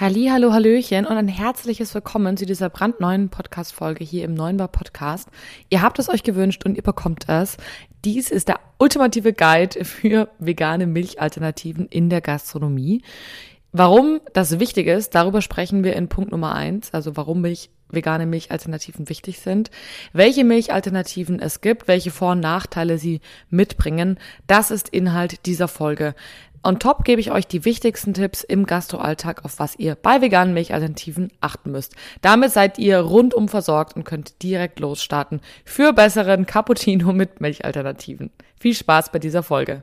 Halli, hallo, hallöchen und ein herzliches Willkommen zu dieser brandneuen Podcast-Folge hier im Neunbar Podcast. Ihr habt es euch gewünscht und ihr bekommt es. Dies ist der ultimative Guide für vegane Milchalternativen in der Gastronomie. Warum das wichtig ist, darüber sprechen wir in Punkt Nummer eins, also warum Milch, vegane Milchalternativen wichtig sind, welche Milchalternativen es gibt, welche Vor- und Nachteile sie mitbringen. Das ist Inhalt dieser Folge. On top gebe ich euch die wichtigsten Tipps im Gastroalltag, auf was ihr bei veganen Milchalternativen achten müsst. Damit seid ihr rundum versorgt und könnt direkt losstarten für besseren Cappuccino mit Milchalternativen. Viel Spaß bei dieser Folge.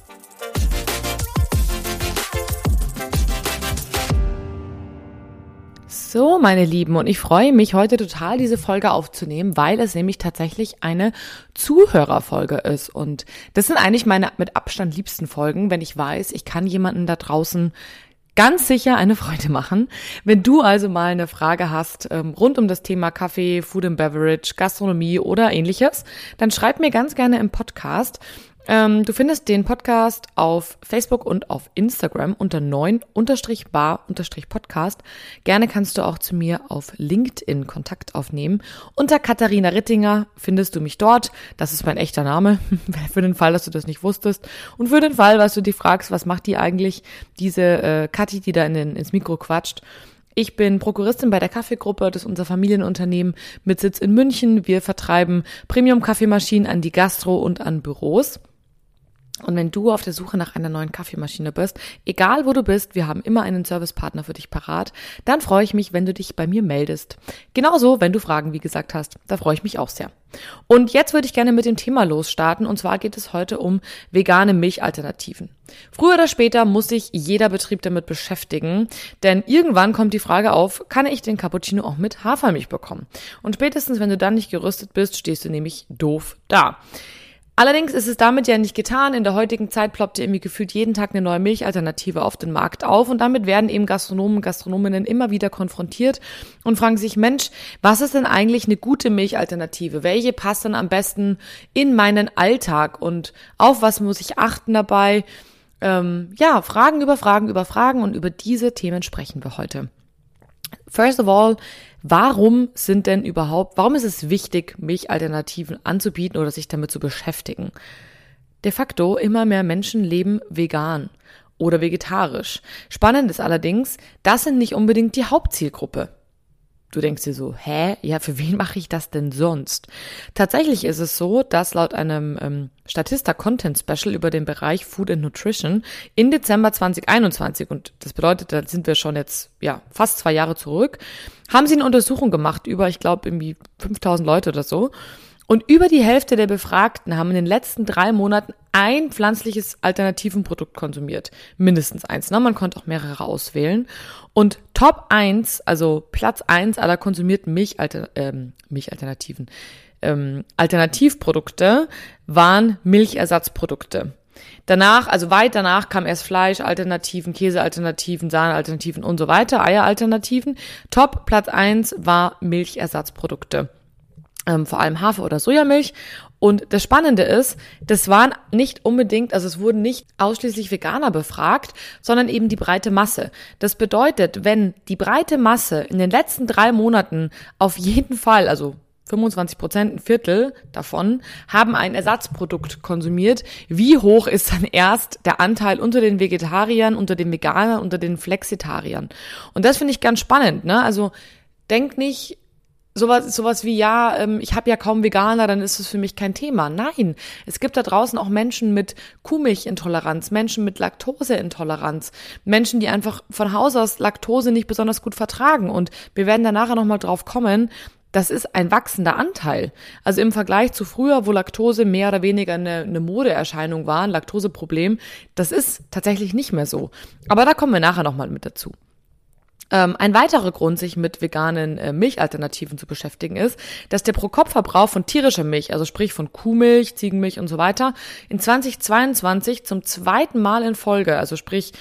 So, meine Lieben, und ich freue mich heute total, diese Folge aufzunehmen, weil es nämlich tatsächlich eine Zuhörerfolge ist. Und das sind eigentlich meine mit Abstand liebsten Folgen, wenn ich weiß, ich kann jemanden da draußen ganz sicher eine Freude machen. Wenn du also mal eine Frage hast ähm, rund um das Thema Kaffee, Food and Beverage, Gastronomie oder ähnliches, dann schreib mir ganz gerne im Podcast. Ähm, du findest den Podcast auf Facebook und auf Instagram unter 9-bar-podcast. Gerne kannst du auch zu mir auf LinkedIn Kontakt aufnehmen. Unter Katharina Rittinger findest du mich dort. Das ist mein echter Name, für den Fall, dass du das nicht wusstest. Und für den Fall, dass du dich fragst, was macht die eigentlich, diese äh, Kathi, die da in den, ins Mikro quatscht. Ich bin Prokuristin bei der Kaffeegruppe, das ist unser Familienunternehmen mit Sitz in München. Wir vertreiben Premium-Kaffeemaschinen an die Gastro und an Büros. Und wenn du auf der Suche nach einer neuen Kaffeemaschine bist, egal wo du bist, wir haben immer einen Servicepartner für dich parat, dann freue ich mich, wenn du dich bei mir meldest. Genauso, wenn du Fragen, wie gesagt, hast, da freue ich mich auch sehr. Und jetzt würde ich gerne mit dem Thema losstarten, und zwar geht es heute um vegane Milchalternativen. Früher oder später muss sich jeder Betrieb damit beschäftigen, denn irgendwann kommt die Frage auf, kann ich den Cappuccino auch mit Hafermilch bekommen? Und spätestens, wenn du dann nicht gerüstet bist, stehst du nämlich doof da. Allerdings ist es damit ja nicht getan. In der heutigen Zeit ploppt ja irgendwie gefühlt jeden Tag eine neue Milchalternative auf den Markt auf und damit werden eben Gastronomen und Gastronominnen immer wieder konfrontiert und fragen sich, Mensch, was ist denn eigentlich eine gute Milchalternative? Welche passt dann am besten in meinen Alltag und auf was muss ich achten dabei? Ähm, ja, Fragen über Fragen über Fragen und über diese Themen sprechen wir heute. First of all, warum sind denn überhaupt, warum ist es wichtig, Milchalternativen anzubieten oder sich damit zu beschäftigen? De facto immer mehr Menschen leben vegan oder vegetarisch. Spannend ist allerdings, das sind nicht unbedingt die Hauptzielgruppe. Du denkst dir so, hä? Ja, für wen mache ich das denn sonst? Tatsächlich ist es so, dass laut einem ähm, Statista Content Special über den Bereich Food and Nutrition in Dezember 2021, und das bedeutet, da sind wir schon jetzt, ja, fast zwei Jahre zurück, haben sie eine Untersuchung gemacht über, ich glaube, irgendwie 5000 Leute oder so. Und über die Hälfte der Befragten haben in den letzten drei Monaten ein pflanzliches Alternativenprodukt konsumiert. Mindestens eins. Ne? Man konnte auch mehrere auswählen. Und Top 1, also Platz 1 aller konsumierten Milchalter, ähm, Milchalternativen, ähm, Alternativprodukte waren Milchersatzprodukte. Danach, also weit danach kam erst Fleischalternativen, Käsealternativen, Sahnealternativen und so weiter, Eieralternativen. Top Platz 1 war Milchersatzprodukte ähm, vor allem Hafer- oder Sojamilch. Und das Spannende ist, das waren nicht unbedingt, also es wurden nicht ausschließlich Veganer befragt, sondern eben die breite Masse. Das bedeutet, wenn die breite Masse in den letzten drei Monaten auf jeden Fall, also 25 Prozent, ein Viertel davon, haben ein Ersatzprodukt konsumiert. Wie hoch ist dann erst der Anteil unter den Vegetariern, unter den Veganern, unter den Flexitariern? Und das finde ich ganz spannend. Ne? Also denk nicht, sowas, sowas wie, ja, ähm, ich habe ja kaum Veganer, dann ist es für mich kein Thema. Nein, es gibt da draußen auch Menschen mit Kuhmilchintoleranz, Menschen mit Laktoseintoleranz, Menschen, die einfach von Haus aus Laktose nicht besonders gut vertragen. Und wir werden da nachher nochmal drauf kommen, das ist ein wachsender Anteil. Also im Vergleich zu früher, wo Laktose mehr oder weniger eine, eine Modeerscheinung war, ein Laktoseproblem, das ist tatsächlich nicht mehr so. Aber da kommen wir nachher nochmal mit dazu. Ähm, ein weiterer Grund, sich mit veganen äh, Milchalternativen zu beschäftigen, ist, dass der Pro-Kopf-Verbrauch von tierischer Milch, also sprich von Kuhmilch, Ziegenmilch und so weiter, in 2022 zum zweiten Mal in Folge, also sprich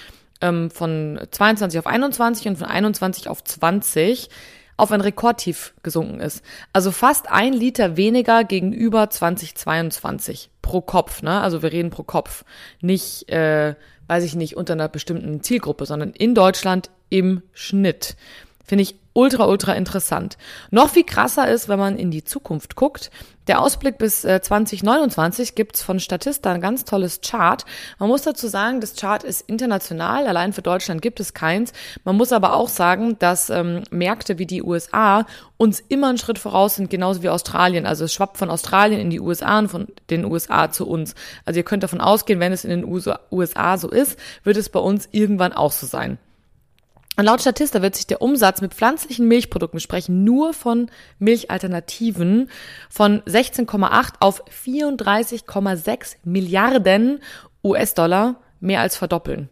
ähm, von 22 auf 21 und von 21 auf 20 auf ein Rekordtief gesunken ist. Also fast ein Liter weniger gegenüber 2022 pro Kopf. Ne? Also wir reden pro Kopf, nicht, äh, weiß ich nicht, unter einer bestimmten Zielgruppe, sondern in Deutschland im Schnitt. Finde ich ultra, ultra interessant. Noch viel krasser ist, wenn man in die Zukunft guckt. Der Ausblick bis äh, 2029 gibt's von Statista ein ganz tolles Chart. Man muss dazu sagen, das Chart ist international, allein für Deutschland gibt es keins. Man muss aber auch sagen, dass ähm, Märkte wie die USA uns immer einen Schritt voraus sind, genauso wie Australien. Also es schwappt von Australien in die USA und von den USA zu uns. Also ihr könnt davon ausgehen, wenn es in den USA so ist, wird es bei uns irgendwann auch so sein. Und laut Statista wird sich der Umsatz mit pflanzlichen Milchprodukten, wir sprechen nur von Milchalternativen, von 16,8 auf 34,6 Milliarden US-Dollar mehr als verdoppeln.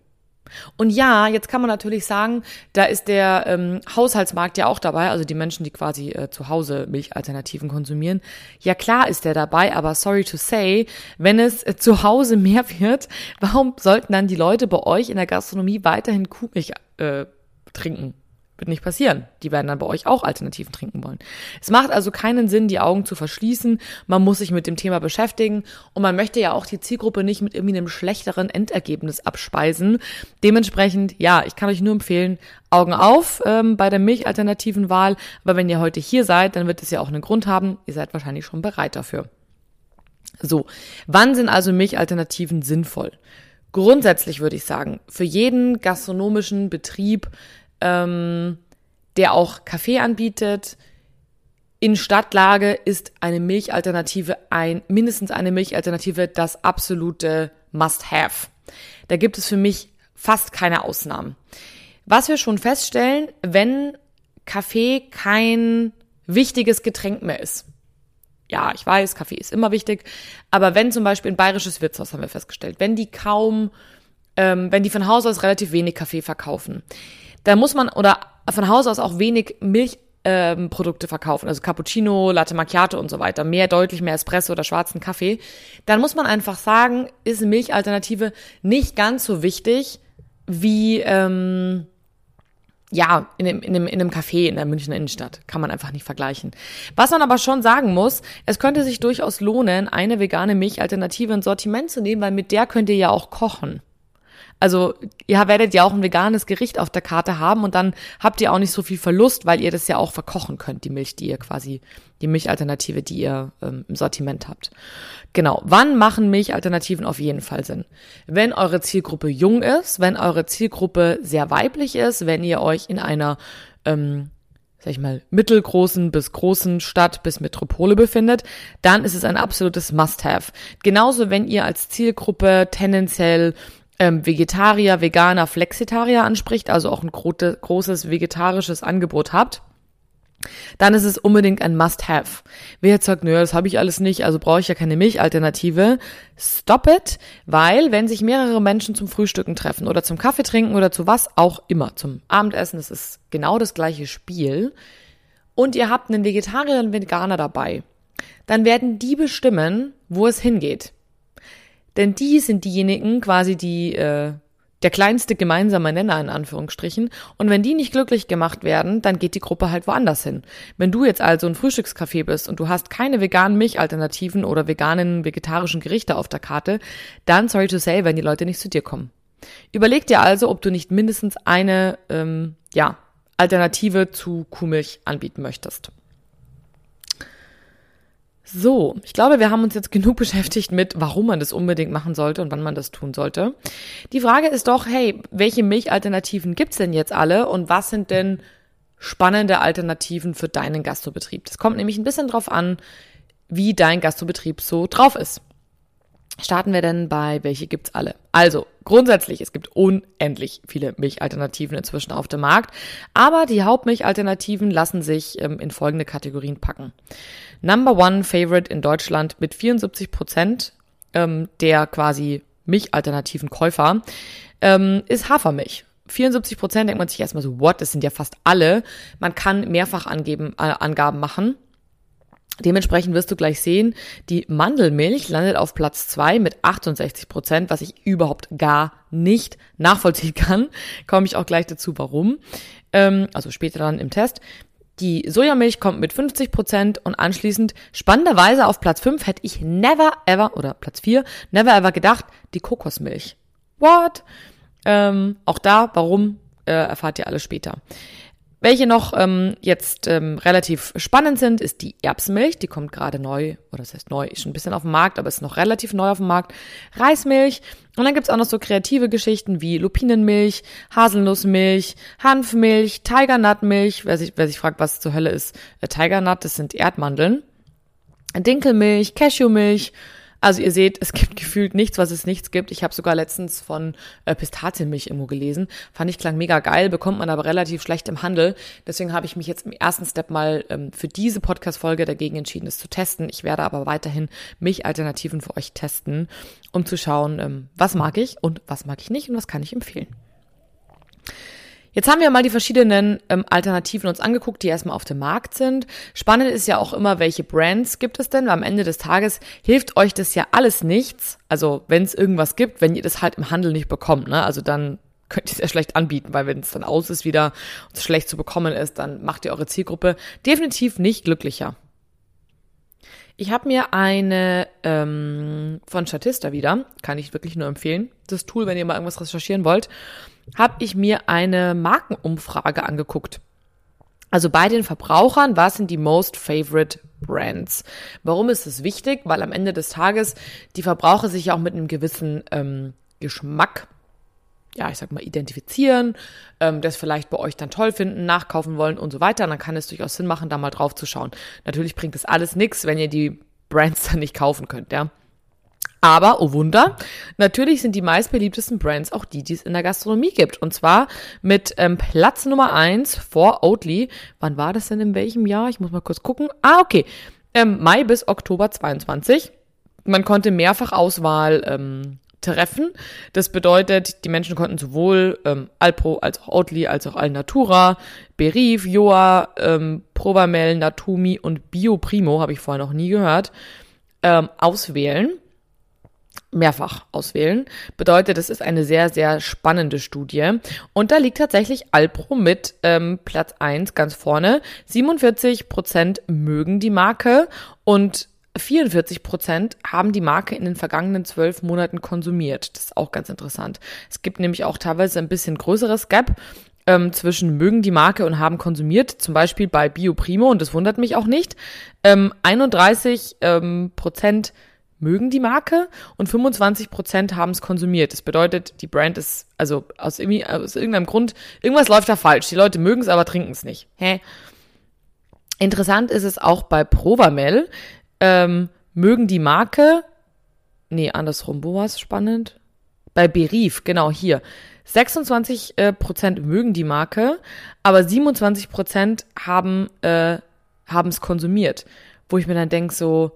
Und ja, jetzt kann man natürlich sagen, da ist der ähm, Haushaltsmarkt ja auch dabei, also die Menschen, die quasi äh, zu Hause Milchalternativen konsumieren. Ja klar ist der dabei, aber sorry to say, wenn es äh, zu Hause mehr wird, warum sollten dann die Leute bei euch in der Gastronomie weiterhin Kuhmilch äh, trinken. Wird nicht passieren. Die werden dann bei euch auch Alternativen trinken wollen. Es macht also keinen Sinn, die Augen zu verschließen. Man muss sich mit dem Thema beschäftigen und man möchte ja auch die Zielgruppe nicht mit irgendwie einem schlechteren Endergebnis abspeisen. Dementsprechend, ja, ich kann euch nur empfehlen, Augen auf ähm, bei der milchalternativen Wahl. Aber wenn ihr heute hier seid, dann wird es ja auch einen Grund haben. Ihr seid wahrscheinlich schon bereit dafür. So, wann sind also Milchalternativen sinnvoll? Grundsätzlich würde ich sagen, für jeden gastronomischen Betrieb ähm, der auch Kaffee anbietet. In Stadtlage ist eine Milchalternative ein, mindestens eine Milchalternative das absolute Must-Have. Da gibt es für mich fast keine Ausnahmen. Was wir schon feststellen, wenn Kaffee kein wichtiges Getränk mehr ist. Ja, ich weiß, Kaffee ist immer wichtig, aber wenn zum Beispiel ein bayerisches Wirtshaus haben wir festgestellt, wenn die kaum, ähm, wenn die von Haus aus relativ wenig Kaffee verkaufen, da muss man oder von Haus aus auch wenig Milchprodukte ähm, verkaufen, also Cappuccino, Latte Macchiato und so weiter, mehr deutlich mehr Espresso oder schwarzen Kaffee, dann muss man einfach sagen, ist Milchalternative nicht ganz so wichtig wie ähm, ja, in einem, in, einem, in einem Café in der Münchner Innenstadt. Kann man einfach nicht vergleichen. Was man aber schon sagen muss, es könnte sich durchaus lohnen, eine vegane Milchalternative ins Sortiment zu nehmen, weil mit der könnt ihr ja auch kochen. Also ihr werdet ja auch ein veganes Gericht auf der Karte haben und dann habt ihr auch nicht so viel Verlust, weil ihr das ja auch verkochen könnt, die Milch, die ihr quasi, die Milchalternative, die ihr ähm, im Sortiment habt. Genau. Wann machen Milchalternativen auf jeden Fall Sinn? Wenn eure Zielgruppe jung ist, wenn eure Zielgruppe sehr weiblich ist, wenn ihr euch in einer ähm, sag ich mal, mittelgroßen bis großen Stadt bis Metropole befindet, dann ist es ein absolutes Must-Have. Genauso, wenn ihr als Zielgruppe tendenziell ähm, Vegetarier, Veganer, Flexitarier anspricht, also auch ein gro großes vegetarisches Angebot habt, dann ist es unbedingt ein Must-Have. Wer jetzt sagt, nö, das habe ich alles nicht, also brauche ich ja keine Milchalternative, stop it, weil wenn sich mehrere Menschen zum Frühstücken treffen oder zum Kaffee trinken oder zu was auch immer, zum Abendessen, das ist genau das gleiche Spiel, und ihr habt einen Vegetarier und Veganer dabei, dann werden die bestimmen, wo es hingeht. Denn die sind diejenigen quasi, die äh, der kleinste gemeinsame Nenner in Anführungsstrichen. Und wenn die nicht glücklich gemacht werden, dann geht die Gruppe halt woanders hin. Wenn du jetzt also ein Frühstückscafé bist und du hast keine veganen Milchalternativen oder veganen, vegetarischen Gerichte auf der Karte, dann sorry to say, wenn die Leute nicht zu dir kommen. Überleg dir also, ob du nicht mindestens eine, ähm, ja, Alternative zu Kuhmilch anbieten möchtest. So, ich glaube, wir haben uns jetzt genug beschäftigt mit, warum man das unbedingt machen sollte und wann man das tun sollte. Die Frage ist doch, hey, welche Milchalternativen gibt's denn jetzt alle und was sind denn spannende Alternativen für deinen Gastrobetrieb? Das kommt nämlich ein bisschen drauf an, wie dein Gastrobetrieb so drauf ist starten wir denn bei welche gibt's alle? Also, grundsätzlich, es gibt unendlich viele Milchalternativen inzwischen auf dem Markt, aber die Hauptmilchalternativen lassen sich ähm, in folgende Kategorien packen. Number one Favorite in Deutschland mit 74 Prozent ähm, der quasi Milchalternativen Käufer ähm, ist Hafermilch. 74 Prozent denkt man sich erstmal so, what, das sind ja fast alle. Man kann mehrfach angeben, äh, Angaben machen. Dementsprechend wirst du gleich sehen, die Mandelmilch landet auf Platz zwei mit 68 Prozent, was ich überhaupt gar nicht nachvollziehen kann. Komme ich auch gleich dazu, warum. Ähm, also später dann im Test. Die Sojamilch kommt mit 50 Prozent und anschließend spannenderweise auf Platz 5 hätte ich never ever oder Platz 4 never ever gedacht, die Kokosmilch. What? Ähm, auch da, warum, äh, erfahrt ihr alles später. Welche noch ähm, jetzt ähm, relativ spannend sind, ist die Erbsenmilch. Die kommt gerade neu, oder das heißt neu, ist schon ein bisschen auf dem Markt, aber ist noch relativ neu auf dem Markt. Reismilch. Und dann gibt's auch noch so kreative Geschichten wie Lupinenmilch, Haselnussmilch, Hanfmilch, Tigernutmilch. Wer sich, wer sich fragt, was zur Hölle ist äh, Tigernut, das sind Erdmandeln. Dinkelmilch, Cashewmilch also ihr seht, es gibt gefühlt nichts, was es nichts gibt. Ich habe sogar letztens von äh, Pistazienmilch irgendwo gelesen. Fand ich klang mega geil, bekommt man aber relativ schlecht im Handel. Deswegen habe ich mich jetzt im ersten Step mal ähm, für diese Podcast-Folge dagegen entschieden, es zu testen. Ich werde aber weiterhin Milchalternativen für euch testen, um zu schauen, ähm, was mag ich und was mag ich nicht und was kann ich empfehlen. Jetzt haben wir mal die verschiedenen ähm, Alternativen uns angeguckt, die erstmal auf dem Markt sind. Spannend ist ja auch immer, welche Brands gibt es denn? Weil am Ende des Tages hilft euch das ja alles nichts. Also wenn es irgendwas gibt, wenn ihr das halt im Handel nicht bekommt, ne? Also dann könnt ihr es ja schlecht anbieten, weil wenn es dann aus ist wieder und es schlecht zu bekommen ist, dann macht ihr eure Zielgruppe definitiv nicht glücklicher. Ich habe mir eine ähm, von Statista wieder, kann ich wirklich nur empfehlen, das Tool, wenn ihr mal irgendwas recherchieren wollt habe ich mir eine Markenumfrage angeguckt. Also bei den Verbrauchern, was sind die most favorite Brands? Warum ist es wichtig? Weil am Ende des Tages die Verbraucher sich ja auch mit einem gewissen ähm, Geschmack, ja, ich sag mal, identifizieren, ähm, das vielleicht bei euch dann toll finden, nachkaufen wollen und so weiter. Und dann kann es durchaus Sinn machen, da mal drauf zu schauen. Natürlich bringt es alles nichts, wenn ihr die Brands dann nicht kaufen könnt, ja. Aber, oh Wunder, natürlich sind die meistbeliebtesten Brands auch die, die es in der Gastronomie gibt. Und zwar mit ähm, Platz Nummer eins vor Oatly. Wann war das denn in welchem Jahr? Ich muss mal kurz gucken. Ah, okay. Ähm, Mai bis Oktober 22. Man konnte mehrfach Auswahl ähm, treffen. Das bedeutet, die Menschen konnten sowohl ähm, Alpro als auch Oatly als auch Alnatura, Berif, Joa, ähm, Provamel, Natumi und Bio Primo, habe ich vorher noch nie gehört, ähm, auswählen mehrfach auswählen. Bedeutet, es ist eine sehr, sehr spannende Studie. Und da liegt tatsächlich Alpro mit ähm, Platz eins ganz vorne. 47 Prozent mögen die Marke und 44 Prozent haben die Marke in den vergangenen zwölf Monaten konsumiert. Das ist auch ganz interessant. Es gibt nämlich auch teilweise ein bisschen größeres Gap ähm, zwischen mögen die Marke und haben konsumiert. Zum Beispiel bei Bio Primo und das wundert mich auch nicht. Ähm, 31 ähm, Prozent mögen die Marke und 25 Prozent haben es konsumiert. Das bedeutet, die Brand ist, also aus, irgendwie, aus irgendeinem Grund, irgendwas läuft da falsch. Die Leute mögen es, aber trinken es nicht. Hä? Interessant ist es auch bei Provamel. Ähm, mögen die Marke, nee, andersrum, wo war es spannend? Bei Berif, genau hier. 26 äh, Prozent mögen die Marke, aber 27 Prozent haben äh, haben es konsumiert. Wo ich mir dann denke, so,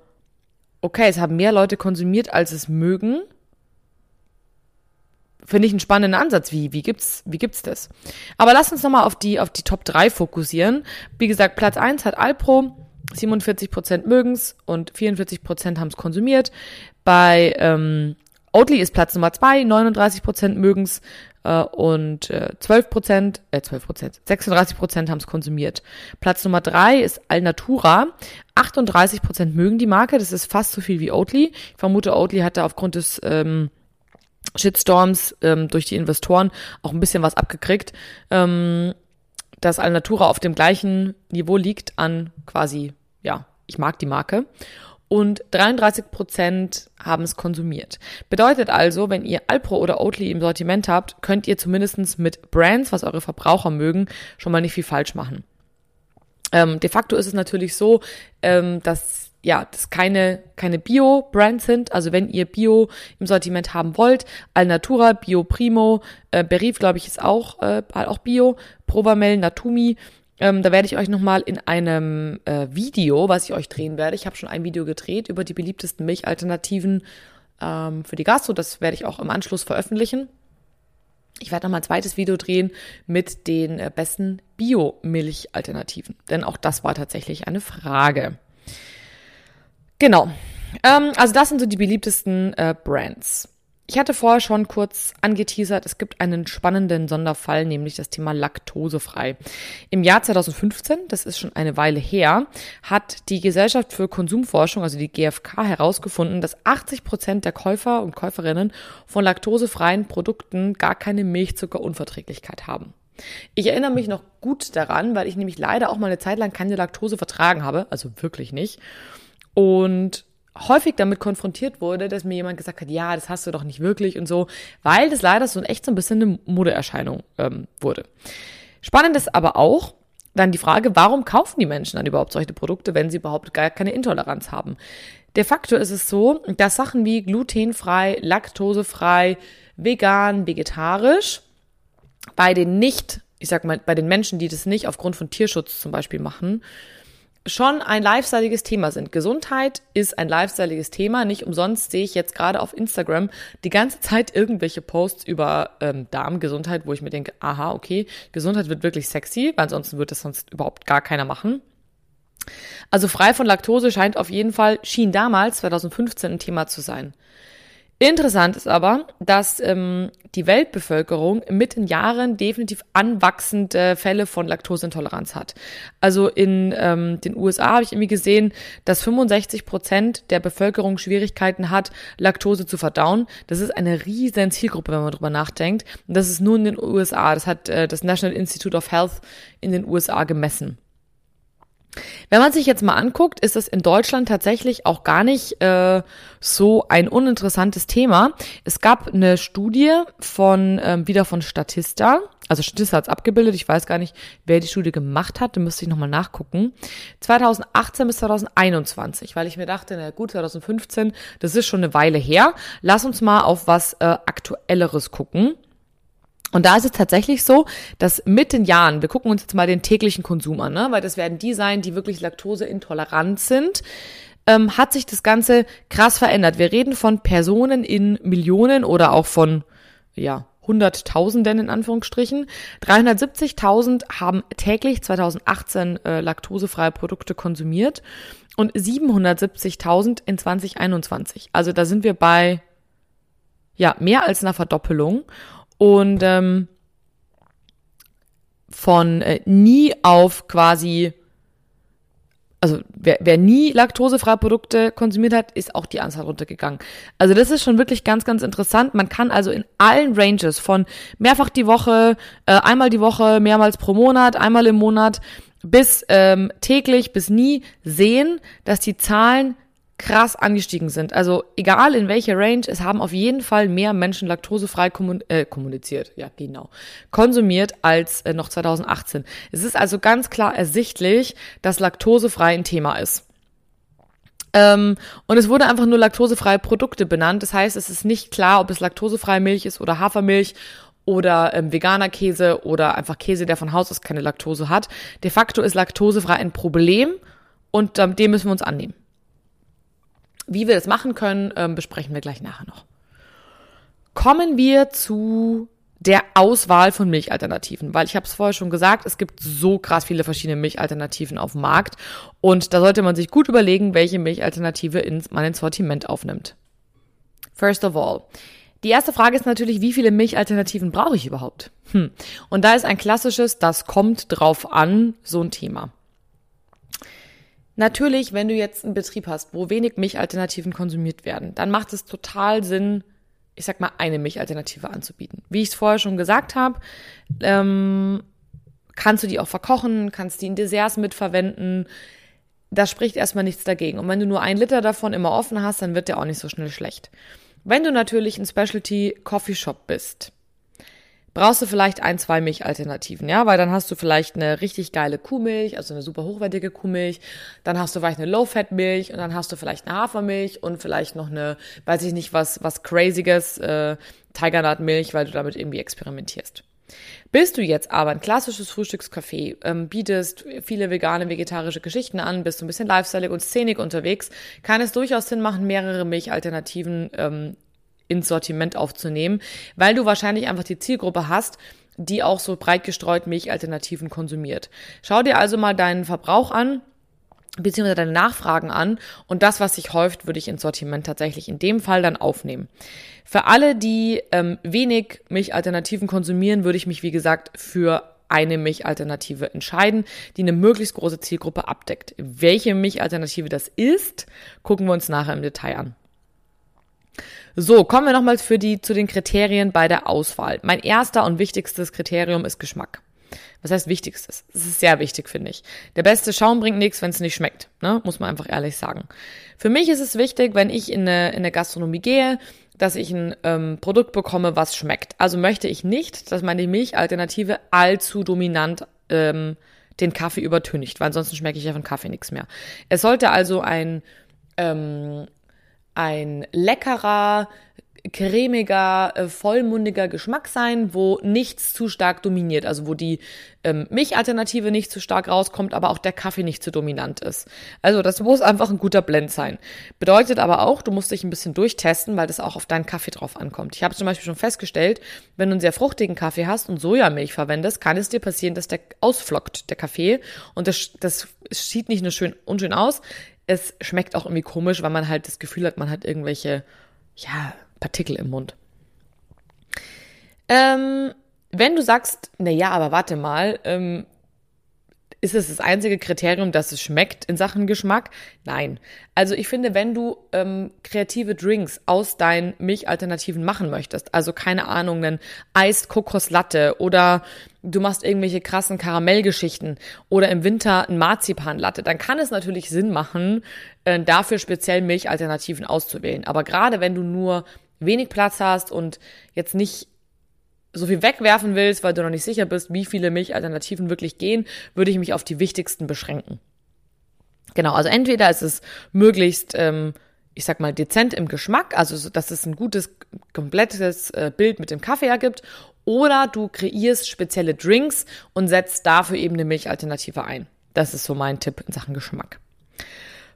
okay, es haben mehr Leute konsumiert, als es mögen. Finde ich einen spannenden Ansatz. Wie, wie gibt's, wie gibt's das? Aber lass uns nochmal auf die, auf die Top 3 fokussieren. Wie gesagt, Platz 1 hat Alpro. 47% mögen's und 44% haben es konsumiert. Bei ähm, Oatly ist Platz Nummer 2, 39% mögen's äh, und äh, 12%, äh 12%, 36% haben es konsumiert. Platz Nummer drei ist Alnatura. 38% mögen die Marke, das ist fast so viel wie Oatly. Ich vermute, Oatly hat da aufgrund des ähm, Shitstorms ähm, durch die Investoren auch ein bisschen was abgekriegt, ähm, dass Alnatura auf dem gleichen Niveau liegt an quasi, ja, ich mag die Marke und 33 Prozent haben es konsumiert. Bedeutet also, wenn ihr Alpro oder Oatly im Sortiment habt, könnt ihr zumindestens mit Brands, was eure Verbraucher mögen, schon mal nicht viel falsch machen. Ähm, de facto ist es natürlich so, ähm, dass ja, das keine, keine Bio-Brands sind. Also wenn ihr Bio im Sortiment haben wollt, Alnatura, Bio Primo, äh, Berif, glaube ich, ist auch, äh, auch Bio, Provamel, Natumi, ähm, da werde ich euch nochmal in einem äh, Video, was ich euch drehen werde, ich habe schon ein Video gedreht über die beliebtesten Milchalternativen ähm, für die Gastro. Das werde ich auch im Anschluss veröffentlichen. Ich werde nochmal ein zweites Video drehen mit den äh, besten Bio-Milchalternativen. Denn auch das war tatsächlich eine Frage. Genau. Ähm, also das sind so die beliebtesten äh, Brands. Ich hatte vorher schon kurz angeteasert, es gibt einen spannenden Sonderfall, nämlich das Thema laktosefrei. Im Jahr 2015, das ist schon eine Weile her, hat die Gesellschaft für Konsumforschung, also die GfK, herausgefunden, dass 80 Prozent der Käufer und Käuferinnen von laktosefreien Produkten gar keine Milchzuckerunverträglichkeit haben. Ich erinnere mich noch gut daran, weil ich nämlich leider auch mal eine Zeit lang keine Laktose vertragen habe, also wirklich nicht. Und häufig damit konfrontiert wurde, dass mir jemand gesagt hat, ja, das hast du doch nicht wirklich und so, weil das leider so ein echt so ein bisschen eine Modeerscheinung ähm, wurde. Spannend ist aber auch dann die Frage, warum kaufen die Menschen dann überhaupt solche Produkte, wenn sie überhaupt gar keine Intoleranz haben? De facto ist es so, dass Sachen wie glutenfrei, laktosefrei, vegan, vegetarisch bei den nicht, ich sag mal, bei den Menschen, die das nicht aufgrund von Tierschutz zum Beispiel machen, schon ein lifestyleiges Thema sind. Gesundheit ist ein lifestyleiges Thema. Nicht umsonst sehe ich jetzt gerade auf Instagram die ganze Zeit irgendwelche Posts über ähm, Darmgesundheit, wo ich mir denke, aha, okay, Gesundheit wird wirklich sexy, weil ansonsten wird das sonst überhaupt gar keiner machen. Also frei von Laktose scheint auf jeden Fall, schien damals, 2015, ein Thema zu sein. Interessant ist aber, dass ähm, die Weltbevölkerung mit den Jahren definitiv anwachsende Fälle von Laktoseintoleranz hat. Also in ähm, den USA habe ich irgendwie gesehen, dass 65 Prozent der Bevölkerung Schwierigkeiten hat, Laktose zu verdauen. Das ist eine riesen Zielgruppe, wenn man drüber nachdenkt. Und das ist nur in den USA. Das hat äh, das National Institute of Health in den USA gemessen. Wenn man sich jetzt mal anguckt, ist es in Deutschland tatsächlich auch gar nicht äh, so ein uninteressantes Thema. Es gab eine Studie von ähm, wieder von Statista, also Statista hat es abgebildet, ich weiß gar nicht, wer die Studie gemacht hat, da müsste ich nochmal nachgucken. 2018 bis 2021, weil ich mir dachte, na gut, 2015, das ist schon eine Weile her. Lass uns mal auf was äh, Aktuelleres gucken. Und da ist es tatsächlich so, dass mit den Jahren, wir gucken uns jetzt mal den täglichen Konsum an, ne? weil das werden die sein, die wirklich laktoseintolerant sind, ähm, hat sich das Ganze krass verändert. Wir reden von Personen in Millionen oder auch von, ja, Hunderttausenden in Anführungsstrichen. 370.000 haben täglich 2018 äh, laktosefreie Produkte konsumiert und 770.000 in 2021. Also da sind wir bei ja mehr als einer Verdoppelung. Und ähm, von äh, nie auf quasi, also wer, wer nie laktosefreie Produkte konsumiert hat, ist auch die Anzahl runtergegangen. Also das ist schon wirklich ganz, ganz interessant. Man kann also in allen Ranges von mehrfach die Woche, äh, einmal die Woche, mehrmals pro Monat, einmal im Monat bis ähm, täglich, bis nie sehen, dass die Zahlen krass angestiegen sind. Also egal in welcher Range, es haben auf jeden Fall mehr Menschen laktosefrei kommun äh, kommuniziert, ja genau, konsumiert als äh, noch 2018. Es ist also ganz klar ersichtlich, dass laktosefrei ein Thema ist. Ähm, und es wurde einfach nur laktosefreie Produkte benannt. Das heißt, es ist nicht klar, ob es laktosefreie Milch ist oder Hafermilch oder ähm, veganer Käse oder einfach Käse, der von Haus aus keine Laktose hat. De facto ist laktosefrei ein Problem und ähm, dem müssen wir uns annehmen. Wie wir das machen können, ähm, besprechen wir gleich nachher noch. Kommen wir zu der Auswahl von Milchalternativen, weil ich habe es vorher schon gesagt, es gibt so krass viele verschiedene Milchalternativen auf dem Markt und da sollte man sich gut überlegen, welche Milchalternative ins, man ins Sortiment aufnimmt. First of all, die erste Frage ist natürlich, wie viele Milchalternativen brauche ich überhaupt? Hm. Und da ist ein klassisches, das kommt drauf an, so ein Thema. Natürlich, wenn du jetzt einen Betrieb hast, wo wenig Milchalternativen konsumiert werden, dann macht es total Sinn, ich sag mal, eine Milchalternative anzubieten. Wie ich es vorher schon gesagt habe, ähm, kannst du die auch verkochen, kannst die in Desserts mitverwenden. Da spricht erstmal nichts dagegen. Und wenn du nur ein Liter davon immer offen hast, dann wird der auch nicht so schnell schlecht. Wenn du natürlich ein Specialty Coffee Shop bist, brauchst du vielleicht ein, zwei Milchalternativen, ja, weil dann hast du vielleicht eine richtig geile Kuhmilch, also eine super hochwertige Kuhmilch, dann hast du vielleicht eine Low-Fat-Milch und dann hast du vielleicht eine Hafermilch und vielleicht noch eine, weiß ich nicht, was, was crazyes, äh, Tigernut-Milch, weil du damit irgendwie experimentierst. Bist du jetzt aber ein klassisches Frühstückscafé, ähm, bietest viele vegane, vegetarische Geschichten an, bist du ein bisschen lifestyle und szenig unterwegs, kann es durchaus Sinn machen, mehrere Milchalternativen ähm, ins Sortiment aufzunehmen, weil du wahrscheinlich einfach die Zielgruppe hast, die auch so breit gestreut Milchalternativen konsumiert. Schau dir also mal deinen Verbrauch an beziehungsweise deine Nachfragen an und das, was sich häuft, würde ich ins Sortiment tatsächlich in dem Fall dann aufnehmen. Für alle, die ähm, wenig Milchalternativen konsumieren, würde ich mich, wie gesagt, für eine Milchalternative entscheiden, die eine möglichst große Zielgruppe abdeckt. Welche Milchalternative das ist, gucken wir uns nachher im Detail an. So, kommen wir nochmal für die, zu den Kriterien bei der Auswahl. Mein erster und wichtigstes Kriterium ist Geschmack. Was heißt wichtigstes? Das ist sehr wichtig, finde ich. Der beste Schaum bringt nichts, wenn es nicht schmeckt. Ne? Muss man einfach ehrlich sagen. Für mich ist es wichtig, wenn ich in eine, in eine Gastronomie gehe, dass ich ein ähm, Produkt bekomme, was schmeckt. Also möchte ich nicht, dass meine Milchalternative allzu dominant ähm, den Kaffee übertüncht, weil ansonsten schmecke ich ja von Kaffee nichts mehr. Es sollte also ein ähm, ein leckerer, cremiger, äh, vollmundiger Geschmack sein, wo nichts zu stark dominiert, also wo die ähm, Milchalternative nicht zu stark rauskommt, aber auch der Kaffee nicht zu dominant ist. Also das muss einfach ein guter Blend sein. Bedeutet aber auch, du musst dich ein bisschen durchtesten, weil das auch auf deinen Kaffee drauf ankommt. Ich habe zum Beispiel schon festgestellt, wenn du einen sehr fruchtigen Kaffee hast und Sojamilch verwendest, kann es dir passieren, dass der ausflockt, der Kaffee, und das, das sieht nicht nur schön unschön aus, es schmeckt auch irgendwie komisch, weil man halt das Gefühl hat, man hat irgendwelche, ja, Partikel im Mund. Ähm, wenn du sagst, na ja, aber warte mal, ähm, ist es das einzige Kriterium, dass es schmeckt in Sachen Geschmack? Nein. Also ich finde, wenn du ähm, kreative Drinks aus deinen Milchalternativen machen möchtest, also keine Ahnung, einen Eis Kokoslatte oder du machst irgendwelche krassen Karamellgeschichten oder im Winter ein Marzipanlatte, dann kann es natürlich Sinn machen, äh, dafür speziell Milchalternativen auszuwählen. Aber gerade wenn du nur wenig Platz hast und jetzt nicht so viel wegwerfen willst, weil du noch nicht sicher bist, wie viele Milchalternativen wirklich gehen, würde ich mich auf die wichtigsten beschränken. Genau, also entweder ist es möglichst, ähm, ich sag mal, dezent im Geschmack, also dass es ein gutes, komplettes äh, Bild mit dem Kaffee ergibt, oder du kreierst spezielle Drinks und setzt dafür eben eine Milchalternative ein. Das ist so mein Tipp in Sachen Geschmack.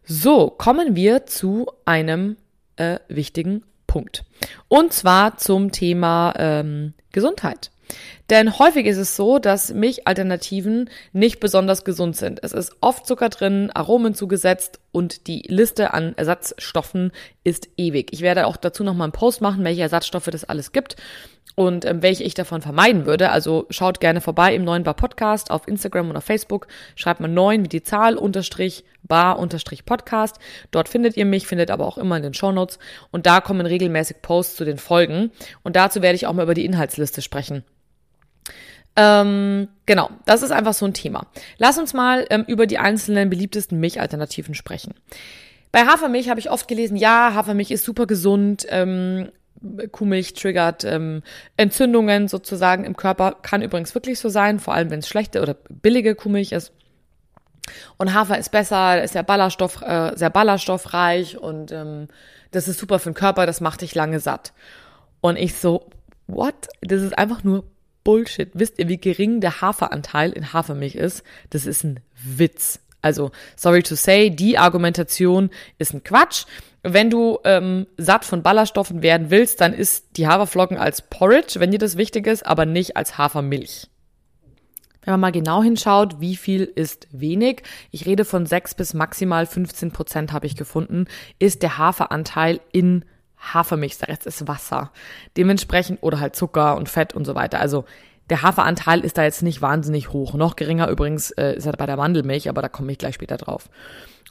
So, kommen wir zu einem äh, wichtigen Punkt. Und zwar zum Thema ähm, Gesundheit. Denn häufig ist es so, dass Milchalternativen nicht besonders gesund sind. Es ist oft Zucker drin, Aromen zugesetzt und die Liste an Ersatzstoffen ist ewig. Ich werde auch dazu nochmal einen Post machen, welche Ersatzstoffe das alles gibt und ähm, welche ich davon vermeiden würde. Also schaut gerne vorbei im neuen Bar Podcast auf Instagram und auf Facebook. Schreibt mal neun wie die Zahl unterstrich bar unterstrich Podcast. Dort findet ihr mich, findet aber auch immer in den Shownotes und da kommen regelmäßig Posts zu den Folgen und dazu werde ich auch mal über die Inhaltsliste sprechen. Ähm, genau, das ist einfach so ein Thema. Lass uns mal ähm, über die einzelnen beliebtesten Milchalternativen sprechen. Bei Hafermilch habe ich oft gelesen, ja, Hafermilch ist super gesund, ähm, Kuhmilch triggert ähm, Entzündungen sozusagen im Körper. Kann übrigens wirklich so sein, vor allem wenn es schlechte oder billige Kuhmilch ist. Und Hafer ist besser, ist ja Ballaststoff, äh, sehr ballaststoffreich und ähm, das ist super für den Körper, das macht dich lange satt. Und ich so, what? Das ist einfach nur Bullshit. Wisst ihr, wie gering der Haferanteil in Hafermilch ist? Das ist ein Witz. Also, sorry to say, die Argumentation ist ein Quatsch. Wenn du ähm, satt von Ballaststoffen werden willst, dann ist die Haferflocken als Porridge, wenn dir das wichtig ist, aber nicht als Hafermilch. Wenn man mal genau hinschaut, wie viel ist wenig, ich rede von 6 bis maximal 15 Prozent habe ich gefunden, ist der Haferanteil in Hafermilch. Der Rest ist Wasser. Dementsprechend, oder halt Zucker und Fett und so weiter. Also der Haferanteil ist da jetzt nicht wahnsinnig hoch. Noch geringer übrigens äh, ist er bei der Mandelmilch, aber da komme ich gleich später drauf.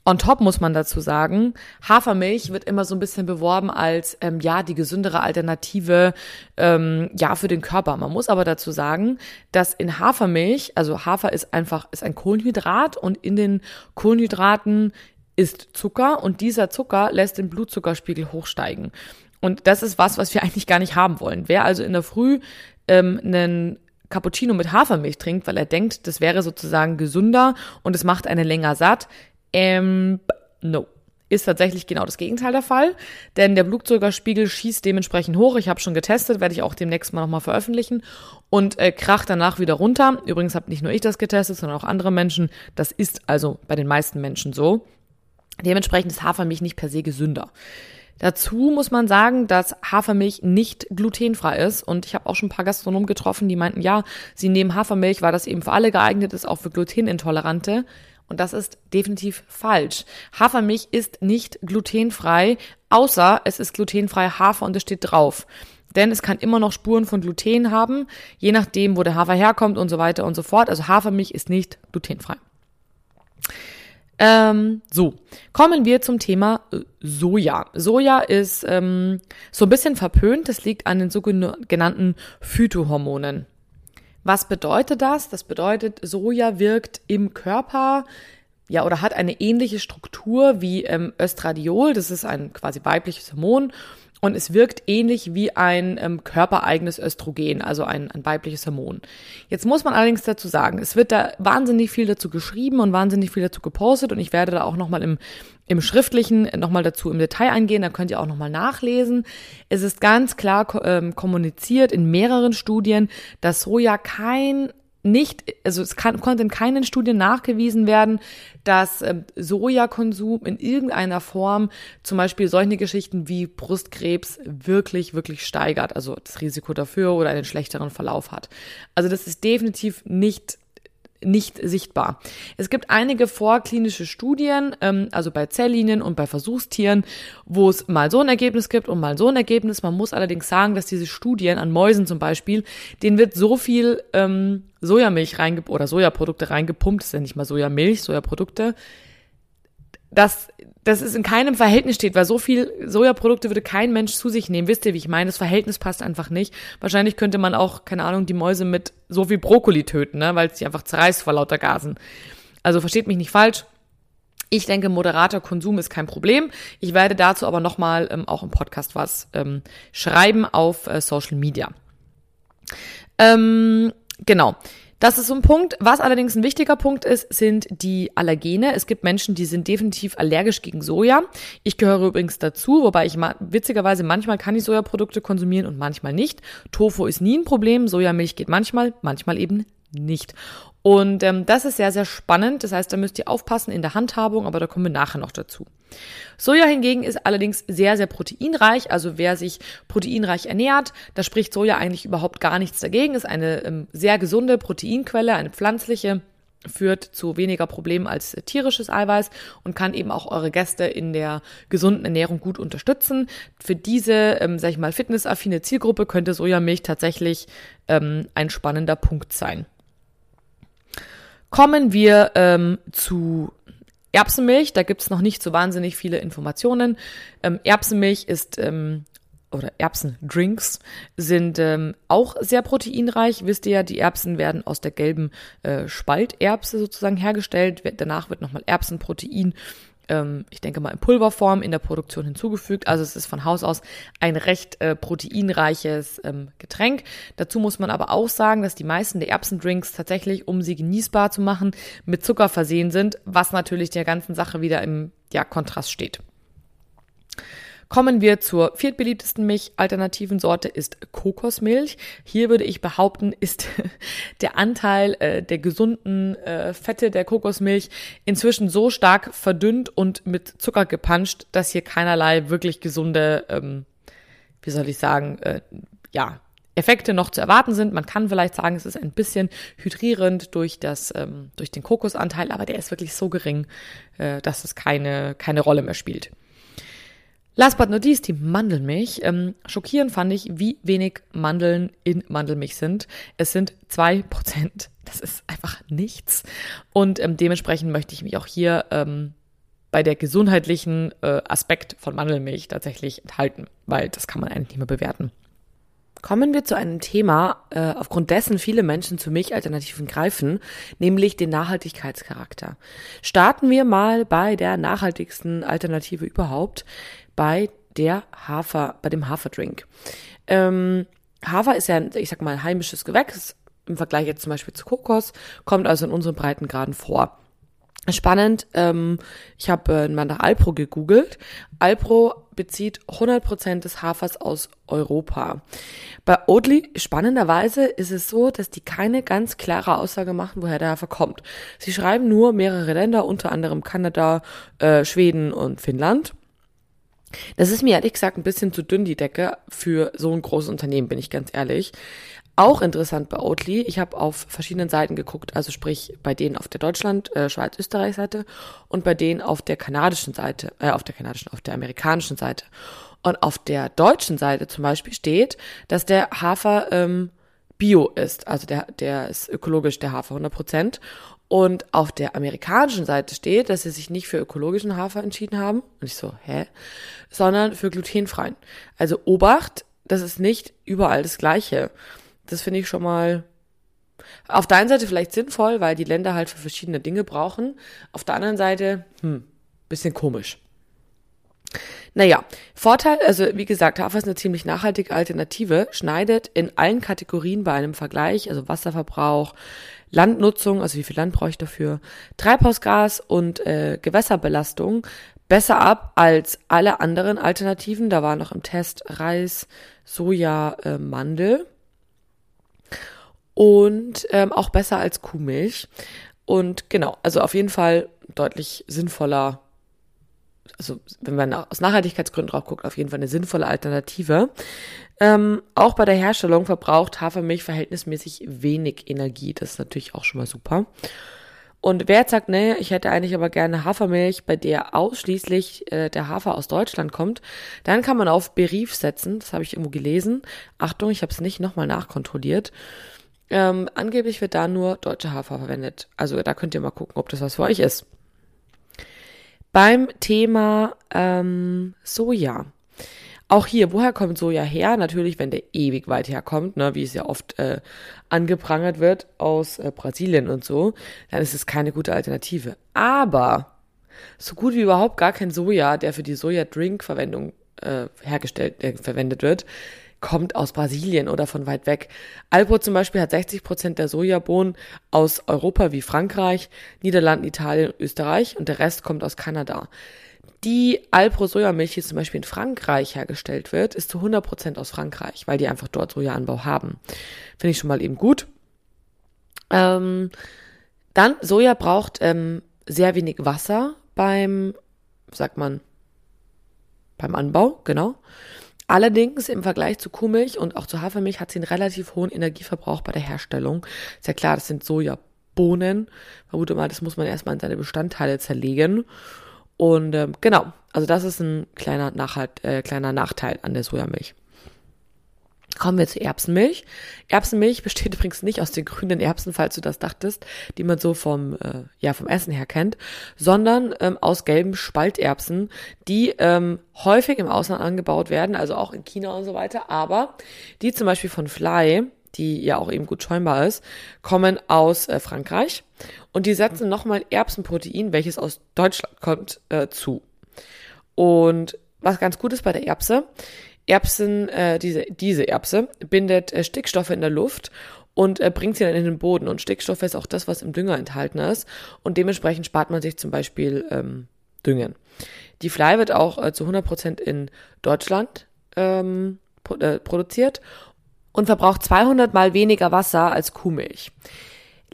On top muss man dazu sagen, Hafermilch wird immer so ein bisschen beworben als ähm, ja die gesündere Alternative ähm, ja für den Körper. Man muss aber dazu sagen, dass in Hafermilch, also Hafer ist einfach ist ein Kohlenhydrat und in den Kohlenhydraten ist Zucker und dieser Zucker lässt den Blutzuckerspiegel hochsteigen. Und das ist was, was wir eigentlich gar nicht haben wollen. Wer also in der Früh ähm, einen Cappuccino mit Hafermilch trinkt, weil er denkt, das wäre sozusagen gesünder und es macht einen länger satt, ähm, no. Ist tatsächlich genau das Gegenteil der Fall, denn der Blutzuckerspiegel schießt dementsprechend hoch. Ich habe schon getestet, werde ich auch demnächst mal nochmal veröffentlichen und äh, kracht danach wieder runter. Übrigens habe nicht nur ich das getestet, sondern auch andere Menschen. Das ist also bei den meisten Menschen so. Dementsprechend ist Hafermilch nicht per se gesünder. Dazu muss man sagen, dass Hafermilch nicht glutenfrei ist. Und ich habe auch schon ein paar Gastronomen getroffen, die meinten, ja, sie nehmen Hafermilch, weil das eben für alle geeignet ist, auch für Glutenintolerante. Und das ist definitiv falsch. Hafermilch ist nicht glutenfrei, außer es ist glutenfrei Hafer und es steht drauf. Denn es kann immer noch Spuren von Gluten haben, je nachdem, wo der Hafer herkommt und so weiter und so fort. Also Hafermilch ist nicht glutenfrei. Ähm, so, kommen wir zum Thema äh, Soja. Soja ist ähm, so ein bisschen verpönt. Das liegt an den sogenannten Phytohormonen. Was bedeutet das? Das bedeutet, Soja wirkt im Körper ja oder hat eine ähnliche Struktur wie ähm, Östradiol. Das ist ein quasi weibliches Hormon und es wirkt ähnlich wie ein ähm, körpereigenes Östrogen, also ein, ein weibliches Hormon. Jetzt muss man allerdings dazu sagen, es wird da wahnsinnig viel dazu geschrieben und wahnsinnig viel dazu gepostet und ich werde da auch nochmal im, im Schriftlichen nochmal dazu im Detail eingehen, da könnt ihr auch nochmal nachlesen. Es ist ganz klar ähm, kommuniziert in mehreren Studien, dass Soja kein nicht, also es kann, konnte in keinen Studien nachgewiesen werden, dass äh, Sojakonsum in irgendeiner Form zum Beispiel solche Geschichten wie Brustkrebs wirklich, wirklich steigert, also das Risiko dafür oder einen schlechteren Verlauf hat. Also das ist definitiv nicht nicht sichtbar. Es gibt einige vorklinische Studien, ähm, also bei Zelllinien und bei Versuchstieren, wo es mal so ein Ergebnis gibt und mal so ein Ergebnis. Man muss allerdings sagen, dass diese Studien an Mäusen zum Beispiel, denen wird so viel ähm, Sojamilch reingepumpt oder Sojaprodukte reingepumpt, ist ja nicht mal Sojamilch, Sojaprodukte, dass das ist in keinem Verhältnis steht, weil so viel Sojaprodukte würde kein Mensch zu sich nehmen. Wisst ihr, wie ich meine? Das Verhältnis passt einfach nicht. Wahrscheinlich könnte man auch, keine Ahnung, die Mäuse mit so viel Brokkoli töten, ne? weil es die einfach zerreißt vor lauter Gasen. Also versteht mich nicht falsch. Ich denke, moderater Konsum ist kein Problem. Ich werde dazu aber nochmal ähm, auch im Podcast was ähm, schreiben auf äh, Social Media. Ähm, genau. Das ist so ein Punkt. Was allerdings ein wichtiger Punkt ist, sind die Allergene. Es gibt Menschen, die sind definitiv allergisch gegen Soja. Ich gehöre übrigens dazu, wobei ich ma witzigerweise manchmal kann ich Sojaprodukte konsumieren und manchmal nicht. Tofu ist nie ein Problem. Sojamilch geht manchmal, manchmal eben nicht. Und ähm, das ist sehr, sehr spannend. Das heißt, da müsst ihr aufpassen in der Handhabung, aber da kommen wir nachher noch dazu. Soja hingegen ist allerdings sehr, sehr proteinreich. Also wer sich proteinreich ernährt, da spricht Soja eigentlich überhaupt gar nichts dagegen. Ist eine ähm, sehr gesunde Proteinquelle, eine pflanzliche führt zu weniger Problemen als tierisches Eiweiß und kann eben auch eure Gäste in der gesunden Ernährung gut unterstützen. Für diese, ähm, sag ich mal, fitnessaffine Zielgruppe könnte Sojamilch tatsächlich ähm, ein spannender Punkt sein. Kommen wir ähm, zu Erbsenmilch. Da gibt's noch nicht so wahnsinnig viele Informationen. Ähm, Erbsenmilch ist ähm, oder Erbsendrinks sind ähm, auch sehr proteinreich. Wisst ihr ja, die Erbsen werden aus der gelben äh, Spalterbse sozusagen hergestellt. Danach wird nochmal Erbsenprotein ähm, ich denke mal in Pulverform in der Produktion hinzugefügt. Also es ist von Haus aus ein recht äh, proteinreiches ähm, Getränk. Dazu muss man aber auch sagen, dass die meisten der Erbsendrinks tatsächlich, um sie genießbar zu machen, mit Zucker versehen sind, was natürlich der ganzen Sache wieder im ja, Kontrast steht. Kommen wir zur viertbeliebtesten Milchalternativen Sorte ist Kokosmilch. Hier würde ich behaupten, ist der Anteil äh, der gesunden äh, Fette der Kokosmilch inzwischen so stark verdünnt und mit Zucker gepanscht, dass hier keinerlei wirklich gesunde, ähm, wie soll ich sagen, äh, ja, Effekte noch zu erwarten sind. Man kann vielleicht sagen, es ist ein bisschen hydrierend durch das, ähm, durch den Kokosanteil, aber der ist wirklich so gering, äh, dass es keine, keine Rolle mehr spielt. Last but not least, die Mandelmilch. Ähm, schockierend fand ich, wie wenig Mandeln in Mandelmilch sind. Es sind zwei Prozent. Das ist einfach nichts. Und ähm, dementsprechend möchte ich mich auch hier ähm, bei der gesundheitlichen äh, Aspekt von Mandelmilch tatsächlich enthalten, weil das kann man eigentlich nicht mehr bewerten. Kommen wir zu einem Thema, äh, aufgrund dessen viele Menschen zu Milchalternativen greifen, nämlich den Nachhaltigkeitscharakter. Starten wir mal bei der nachhaltigsten Alternative überhaupt, bei der Hafer, bei dem Haferdrink. Ähm, Hafer ist ja, ich sag mal, heimisches Gewächs im Vergleich jetzt zum Beispiel zu Kokos, kommt also in unseren Breitengraden vor. Spannend, ähm, ich habe äh, mal nach Alpro gegoogelt. Alpro bezieht 100% des Hafers aus Europa. Bei Oatly, spannenderweise, ist es so, dass die keine ganz klare Aussage machen, woher der Hafer kommt. Sie schreiben nur mehrere Länder, unter anderem Kanada, äh, Schweden und Finnland. Das ist mir ehrlich gesagt ein bisschen zu dünn, die Decke, für so ein großes Unternehmen, bin ich ganz ehrlich. Auch interessant bei Oatly, ich habe auf verschiedenen Seiten geguckt, also sprich bei denen auf der Deutschland, äh, Schweiz, Österreich Seite und bei denen auf der kanadischen Seite, äh, auf der kanadischen, auf der amerikanischen Seite. Und auf der deutschen Seite zum Beispiel steht, dass der Hafer ähm, Bio ist, also der, der ist ökologisch, der Hafer 100 Prozent. Und auf der amerikanischen Seite steht, dass sie sich nicht für ökologischen Hafer entschieden haben. Und ich so, hä? Sondern für glutenfreien. Also Obacht, das ist nicht überall das Gleiche. Das finde ich schon mal auf der einen Seite vielleicht sinnvoll, weil die Länder halt für verschiedene Dinge brauchen. Auf der anderen Seite, hm, bisschen komisch. Naja, Vorteil, also wie gesagt, Hafer ist eine ziemlich nachhaltige Alternative, schneidet in allen Kategorien bei einem Vergleich, also Wasserverbrauch, Landnutzung, also wie viel Land brauche ich dafür, Treibhausgas und äh, Gewässerbelastung besser ab als alle anderen Alternativen. Da war noch im Test Reis, Soja, äh, Mandel und ähm, auch besser als Kuhmilch. Und genau, also auf jeden Fall deutlich sinnvoller also wenn man aus Nachhaltigkeitsgründen drauf guckt, auf jeden Fall eine sinnvolle Alternative. Ähm, auch bei der Herstellung verbraucht Hafermilch verhältnismäßig wenig Energie. Das ist natürlich auch schon mal super. Und wer jetzt sagt, nee, ich hätte eigentlich aber gerne Hafermilch, bei der ausschließlich äh, der Hafer aus Deutschland kommt, dann kann man auf Berief setzen. Das habe ich irgendwo gelesen. Achtung, ich habe es nicht nochmal nachkontrolliert. Ähm, angeblich wird da nur deutsche Hafer verwendet. Also da könnt ihr mal gucken, ob das was für euch ist. Beim Thema ähm, Soja. Auch hier, woher kommt Soja her? Natürlich, wenn der ewig weit herkommt, ne, wie es ja oft äh, angeprangert wird aus äh, Brasilien und so, dann ist es keine gute Alternative. Aber so gut wie überhaupt gar kein Soja, der für die Soja-Drink-Verwendung äh, hergestellt, äh, verwendet wird, kommt aus Brasilien oder von weit weg. Alpro zum Beispiel hat 60 Prozent der Sojabohnen aus Europa wie Frankreich, Niederlanden, Italien, Österreich und der Rest kommt aus Kanada. Die Alpro Sojamilch, die zum Beispiel in Frankreich hergestellt wird, ist zu 100 Prozent aus Frankreich, weil die einfach dort Sojaanbau haben. Finde ich schon mal eben gut. Ähm, dann, Soja braucht ähm, sehr wenig Wasser beim, sagt man, beim Anbau, genau. Allerdings im Vergleich zu Kuhmilch und auch zu Hafermilch hat sie einen relativ hohen Energieverbrauch bei der Herstellung. Ist ja klar, das sind Sojabohnen. Vermute mal, das muss man erstmal in seine Bestandteile zerlegen. Und ähm, genau, also das ist ein kleiner, Nachhalt, äh, kleiner Nachteil an der Sojamilch. Kommen wir zu Erbsenmilch. Erbsenmilch besteht übrigens nicht aus den grünen Erbsen, falls du das dachtest, die man so vom, äh, ja, vom Essen her kennt, sondern ähm, aus gelben Spalterbsen, die ähm, häufig im Ausland angebaut werden, also auch in China und so weiter, aber die zum Beispiel von Fly, die ja auch eben gut schäumbar ist, kommen aus äh, Frankreich und die setzen nochmal Erbsenprotein, welches aus Deutschland kommt, äh, zu. Und was ganz gut ist bei der Erbse, Erbsen, äh, diese, diese Erbse bindet äh, Stickstoffe in der Luft und äh, bringt sie dann in den Boden. Und Stickstoff ist auch das, was im Dünger enthalten ist. Und dementsprechend spart man sich zum Beispiel ähm, Düngen. Die Fly wird auch äh, zu 100% in Deutschland ähm, pro, äh, produziert und verbraucht 200 mal weniger Wasser als Kuhmilch.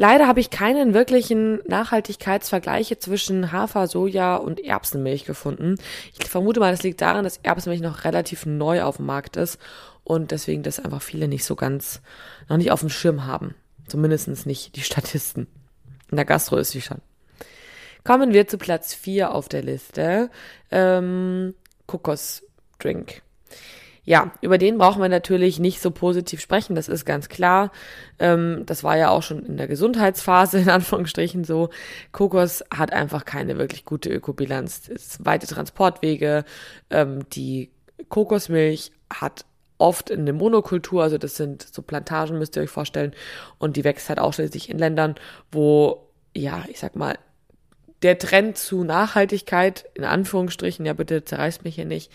Leider habe ich keinen wirklichen Nachhaltigkeitsvergleich zwischen Hafer, Soja und Erbsenmilch gefunden. Ich vermute mal, das liegt daran, dass Erbsenmilch noch relativ neu auf dem Markt ist und deswegen das einfach viele nicht so ganz, noch nicht auf dem Schirm haben. Zumindest nicht die Statisten. In der Gastro ist sie schon. Kommen wir zu Platz 4 auf der Liste. Ähm, Kokosdrink. Ja, über den brauchen wir natürlich nicht so positiv sprechen, das ist ganz klar. Ähm, das war ja auch schon in der Gesundheitsphase, in Anführungsstrichen so. Kokos hat einfach keine wirklich gute Ökobilanz. Weite Transportwege. Ähm, die Kokosmilch hat oft in der Monokultur, also das sind so Plantagen, müsst ihr euch vorstellen, und die wächst halt ausschließlich in Ländern, wo, ja, ich sag mal, der Trend zu Nachhaltigkeit, in Anführungsstrichen, ja bitte zerreißt mich hier nicht,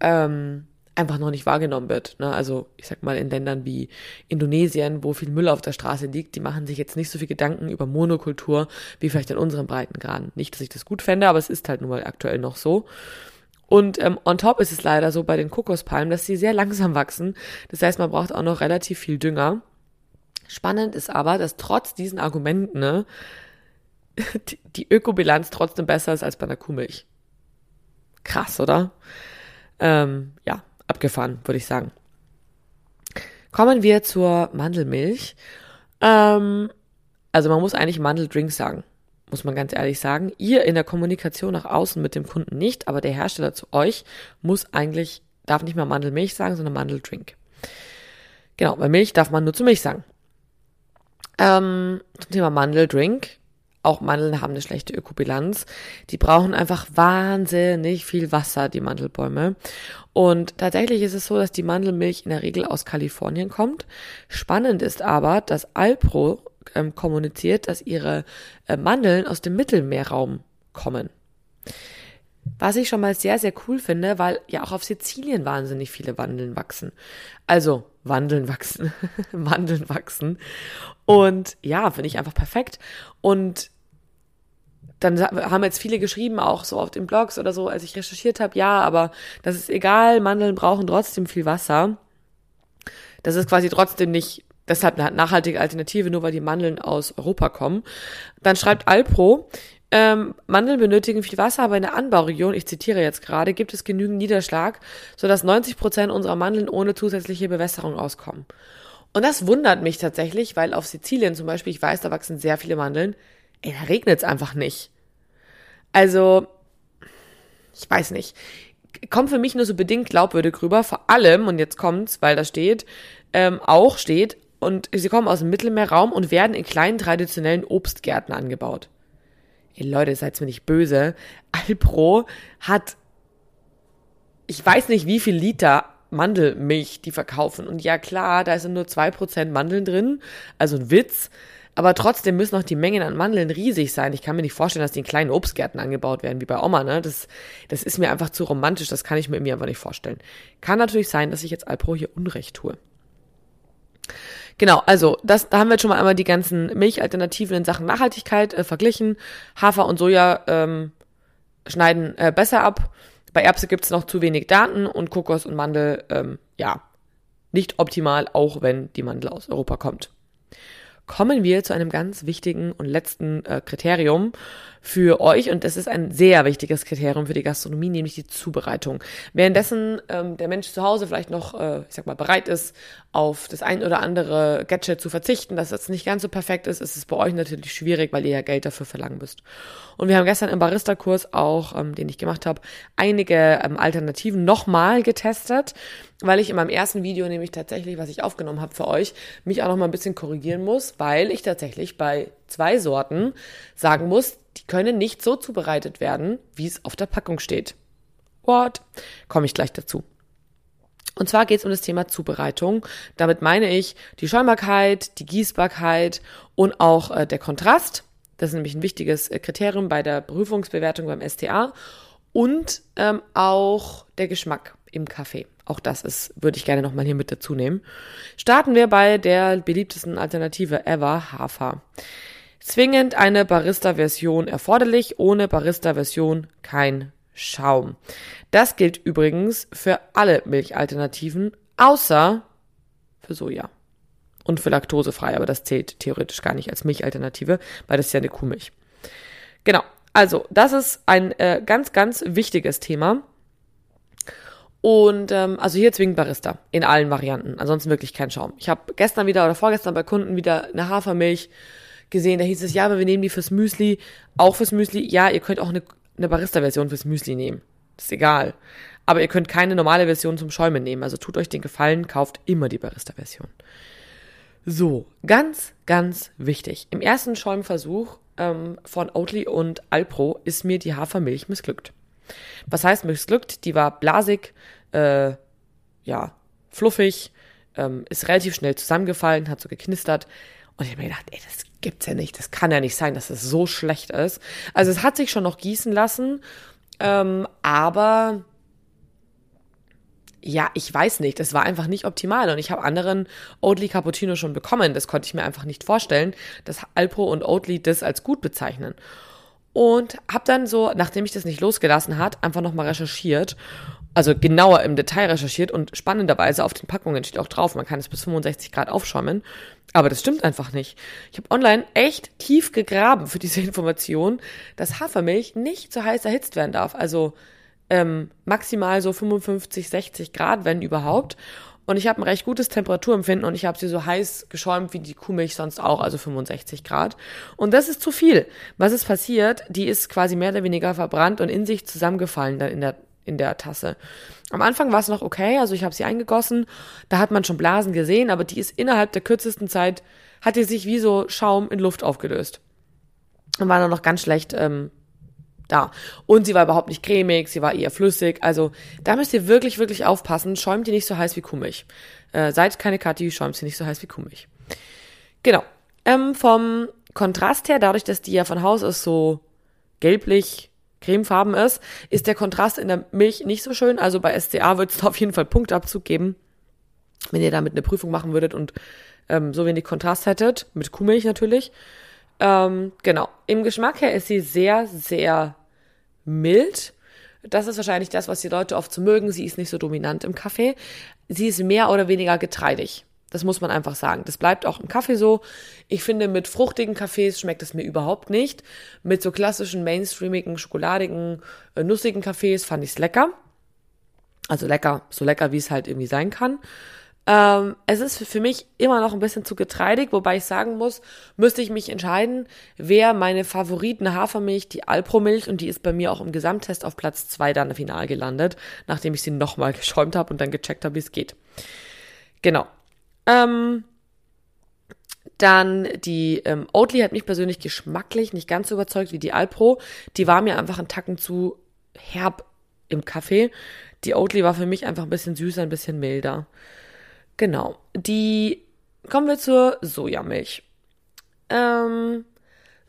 ähm, einfach noch nicht wahrgenommen wird. Ne? Also ich sag mal in Ländern wie Indonesien, wo viel Müll auf der Straße liegt, die machen sich jetzt nicht so viel Gedanken über Monokultur wie vielleicht in unseren Breitengraden. Nicht, dass ich das gut fände, aber es ist halt nun mal aktuell noch so. Und ähm, on top ist es leider so bei den Kokospalmen, dass sie sehr langsam wachsen. Das heißt, man braucht auch noch relativ viel Dünger. Spannend ist aber, dass trotz diesen Argumenten ne, die, Ökobilanz trotzdem besser ist als bei einer Kuhmilch. Krass, oder? Ähm, ja, abgefahren, würde ich sagen. Kommen wir zur Mandelmilch. Ähm, also man muss eigentlich Mandeldrink sagen, muss man ganz ehrlich sagen. Ihr in der Kommunikation nach außen mit dem Kunden nicht, aber der Hersteller zu euch muss eigentlich, darf nicht mehr Mandelmilch sagen, sondern Mandeldrink. Genau, bei Milch darf man nur zu Milch sagen. Ähm, zum Thema Mandeldrink. Auch Mandeln haben eine schlechte Ökobilanz. Die brauchen einfach wahnsinnig viel Wasser, die Mandelbäume. Und tatsächlich ist es so, dass die Mandelmilch in der Regel aus Kalifornien kommt. Spannend ist aber, dass Alpro ähm, kommuniziert, dass ihre äh, Mandeln aus dem Mittelmeerraum kommen. Was ich schon mal sehr, sehr cool finde, weil ja auch auf Sizilien wahnsinnig viele Wandeln wachsen. Also Wandeln wachsen, Wandeln wachsen. Und ja, finde ich einfach perfekt. Und dann haben jetzt viele geschrieben, auch so auf den Blogs oder so, als ich recherchiert habe, ja, aber das ist egal, Mandeln brauchen trotzdem viel Wasser. Das ist quasi trotzdem nicht deshalb eine nachhaltige Alternative, nur weil die Mandeln aus Europa kommen. Dann schreibt Alpro, ähm, Mandeln benötigen viel Wasser, aber in der Anbauregion, ich zitiere jetzt gerade, gibt es genügend Niederschlag, sodass 90 Prozent unserer Mandeln ohne zusätzliche Bewässerung auskommen. Und das wundert mich tatsächlich, weil auf Sizilien zum Beispiel, ich weiß, da wachsen sehr viele Mandeln, ey, da regnet es einfach nicht. Also, ich weiß nicht. Kommt für mich nur so bedingt glaubwürdig rüber, vor allem, und jetzt kommt's, weil da steht, ähm, auch steht, und sie kommen aus dem Mittelmeerraum und werden in kleinen traditionellen Obstgärten angebaut. Ey Leute, seid mir nicht böse. Alpro hat, ich weiß nicht wie viel Liter Mandelmilch die verkaufen. Und ja klar, da sind nur zwei Prozent Mandeln drin, also ein Witz. Aber trotzdem müssen auch die Mengen an Mandeln riesig sein. Ich kann mir nicht vorstellen, dass die in kleinen Obstgärten angebaut werden, wie bei Oma, ne? Das, das ist mir einfach zu romantisch, das kann ich mir irgendwie einfach nicht vorstellen. Kann natürlich sein, dass ich jetzt Alpro hier Unrecht tue. Genau, also das, da haben wir jetzt schon mal einmal die ganzen Milchalternativen in Sachen Nachhaltigkeit äh, verglichen. Hafer und Soja ähm, schneiden äh, besser ab. Bei Erbse gibt's noch zu wenig Daten und Kokos und Mandel, ähm, ja, nicht optimal, auch wenn die Mandel aus Europa kommt kommen wir zu einem ganz wichtigen und letzten äh, Kriterium für euch und das ist ein sehr wichtiges Kriterium für die Gastronomie, nämlich die Zubereitung. Währenddessen ähm, der Mensch zu Hause vielleicht noch, äh, ich sag mal, bereit ist, auf das ein oder andere Gadget zu verzichten, dass das nicht ganz so perfekt ist, ist es bei euch natürlich schwierig, weil ihr ja Geld dafür verlangen müsst. Und wir haben gestern im Barista-Kurs auch, ähm, den ich gemacht habe, einige ähm, Alternativen nochmal getestet, weil ich in meinem ersten Video nämlich tatsächlich, was ich aufgenommen habe für euch, mich auch noch mal ein bisschen korrigieren muss, weil ich tatsächlich bei zwei Sorten sagen muss, die können nicht so zubereitet werden, wie es auf der Packung steht. What? Komme ich gleich dazu. Und zwar geht es um das Thema Zubereitung. Damit meine ich die Schäumbarkeit, die Gießbarkeit und auch äh, der Kontrast. Das ist nämlich ein wichtiges äh, Kriterium bei der Prüfungsbewertung beim STA. Und ähm, auch der Geschmack im Kaffee. Auch das ist, würde ich gerne nochmal hier mit dazu nehmen. Starten wir bei der beliebtesten Alternative ever, Hafer. Zwingend eine Barista-Version erforderlich, ohne Barista-Version kein Schaum. Das gilt übrigens für alle Milchalternativen, außer für Soja. Und für laktosefrei, aber das zählt theoretisch gar nicht als Milchalternative, weil das ist ja eine Kuhmilch. Genau, also das ist ein äh, ganz, ganz wichtiges Thema. Und ähm, also hier zwingend Barista in allen Varianten. Ansonsten wirklich kein Schaum. Ich habe gestern wieder oder vorgestern bei Kunden wieder eine Hafermilch gesehen. Da hieß es, ja, aber wir nehmen die fürs Müsli. Auch fürs Müsli. Ja, ihr könnt auch eine, eine Barista-Version fürs Müsli nehmen. ist egal. Aber ihr könnt keine normale Version zum Schäumen nehmen. Also tut euch den Gefallen, kauft immer die Barista-Version. So, ganz, ganz wichtig. Im ersten Schäumversuch ähm, von Oatly und Alpro ist mir die Hafermilch missglückt. Was heißt missglückt? Die war blasig, äh, ja, fluffig, ähm, ist relativ schnell zusammengefallen, hat so geknistert. Und ich habe mir gedacht, ey, das gibt's ja nicht. Das kann ja nicht sein, dass es so schlecht ist. Also es hat sich schon noch gießen lassen, ähm, aber ja, ich weiß nicht, das war einfach nicht optimal und ich habe anderen Oatly Cappuccino schon bekommen. Das konnte ich mir einfach nicht vorstellen, dass Alpro und Oatly das als gut bezeichnen. Und habe dann so, nachdem ich das nicht losgelassen hat, einfach nochmal recherchiert. Also genauer im Detail recherchiert und spannenderweise auf den Packungen steht auch drauf, man kann es bis 65 Grad aufschäumen. Aber das stimmt einfach nicht. Ich habe online echt tief gegraben für diese Information, dass Hafermilch nicht so heiß erhitzt werden darf. Also ähm, maximal so 55, 60 Grad, wenn überhaupt. Und ich habe ein recht gutes Temperaturempfinden und ich habe sie so heiß geschäumt wie die Kuhmilch sonst auch, also 65 Grad. Und das ist zu viel. Was ist passiert? Die ist quasi mehr oder weniger verbrannt und in sich zusammengefallen dann in der in der Tasse. Am Anfang war es noch okay, also ich habe sie eingegossen, da hat man schon Blasen gesehen, aber die ist innerhalb der kürzesten Zeit, hat die sich wie so Schaum in Luft aufgelöst. Und war dann noch ganz schlecht ähm, da. Und sie war überhaupt nicht cremig, sie war eher flüssig. Also da müsst ihr wirklich, wirklich aufpassen. Schäumt die nicht so heiß wie Kuhmilch. Äh, seid keine Kathi, schäumt sie nicht so heiß wie Kuhmilch. Genau. Ähm, vom Kontrast her, dadurch, dass die ja von Haus aus so gelblich cremefarben ist, ist der Kontrast in der Milch nicht so schön. Also bei SCA wird es auf jeden Fall Punktabzug geben, wenn ihr damit eine Prüfung machen würdet und ähm, so wenig Kontrast hättet, mit Kuhmilch natürlich. Ähm, genau. Im Geschmack her ist sie sehr, sehr mild. Das ist wahrscheinlich das, was die Leute oft so mögen. Sie ist nicht so dominant im Kaffee. Sie ist mehr oder weniger getreidig. Das muss man einfach sagen. Das bleibt auch im Kaffee so. Ich finde, mit fruchtigen Kaffees schmeckt es mir überhaupt nicht. Mit so klassischen, mainstreamigen, schokoladigen, äh, nussigen Kaffees fand ich es lecker. Also lecker, so lecker, wie es halt irgendwie sein kann. Ähm, es ist für mich immer noch ein bisschen zu getreidig, wobei ich sagen muss, müsste ich mich entscheiden, wer meine Favoriten Hafermilch, die Alpro-Milch, und die ist bei mir auch im Gesamttest auf Platz zwei dann final gelandet, nachdem ich sie nochmal geschäumt habe und dann gecheckt habe, wie es geht. Genau. Ähm, dann die ähm, Oatly hat mich persönlich geschmacklich nicht ganz so überzeugt wie die Alpro. Die war mir einfach einen Tacken zu herb im Kaffee. Die Oatly war für mich einfach ein bisschen süßer, ein bisschen milder. Genau. Die kommen wir zur Sojamilch. Ähm,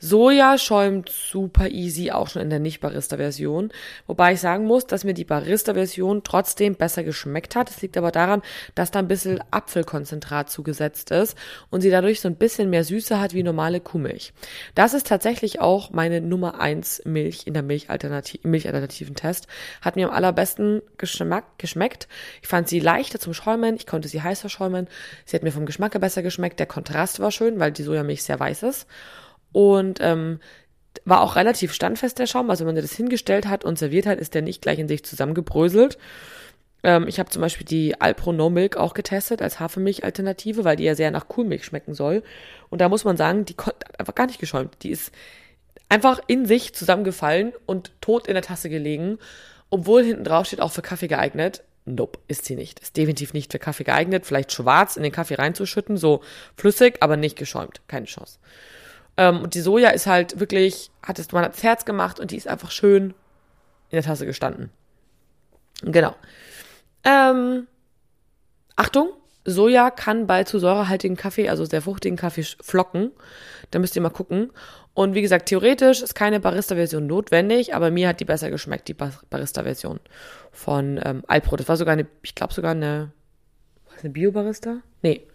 Soja schäumt super easy, auch schon in der Nicht-Barista-Version. Wobei ich sagen muss, dass mir die Barista-Version trotzdem besser geschmeckt hat. Es liegt aber daran, dass da ein bisschen Apfelkonzentrat zugesetzt ist und sie dadurch so ein bisschen mehr Süße hat wie normale Kuhmilch. Das ist tatsächlich auch meine Nummer eins Milch in der Milchalternativ Milchalternativen Test. Hat mir am allerbesten Geschmack, geschmeckt. Ich fand sie leichter zum Schäumen. Ich konnte sie heißer schäumen. Sie hat mir vom Geschmack besser geschmeckt. Der Kontrast war schön, weil die Sojamilch sehr weiß ist und ähm, war auch relativ standfest der Schaum. Also wenn man das hingestellt hat und serviert hat, ist der nicht gleich in sich zusammengebröselt. Ähm, ich habe zum Beispiel die Alpro No Milk auch getestet als Hafermilch-Alternative, weil die ja sehr nach Kuhmilch schmecken soll. Und da muss man sagen, die hat einfach gar nicht geschäumt. Die ist einfach in sich zusammengefallen und tot in der Tasse gelegen, obwohl hinten drauf steht auch für Kaffee geeignet. Nope, ist sie nicht. Ist definitiv nicht für Kaffee geeignet. Vielleicht schwarz in den Kaffee reinzuschütten, so flüssig, aber nicht geschäumt. Keine Chance. Ähm, und die Soja ist halt wirklich, hat es mal das Herz gemacht und die ist einfach schön in der Tasse gestanden. Genau. Ähm, Achtung, Soja kann bei zu säurehaltigen Kaffee, also sehr fruchtigen Kaffee, flocken. Da müsst ihr mal gucken. Und wie gesagt, theoretisch ist keine Barista-Version notwendig, aber mir hat die besser geschmeckt, die Barista-Version von ähm, Alpro. Das war sogar eine, ich glaube sogar eine, was, eine Bio-Barista? Nee.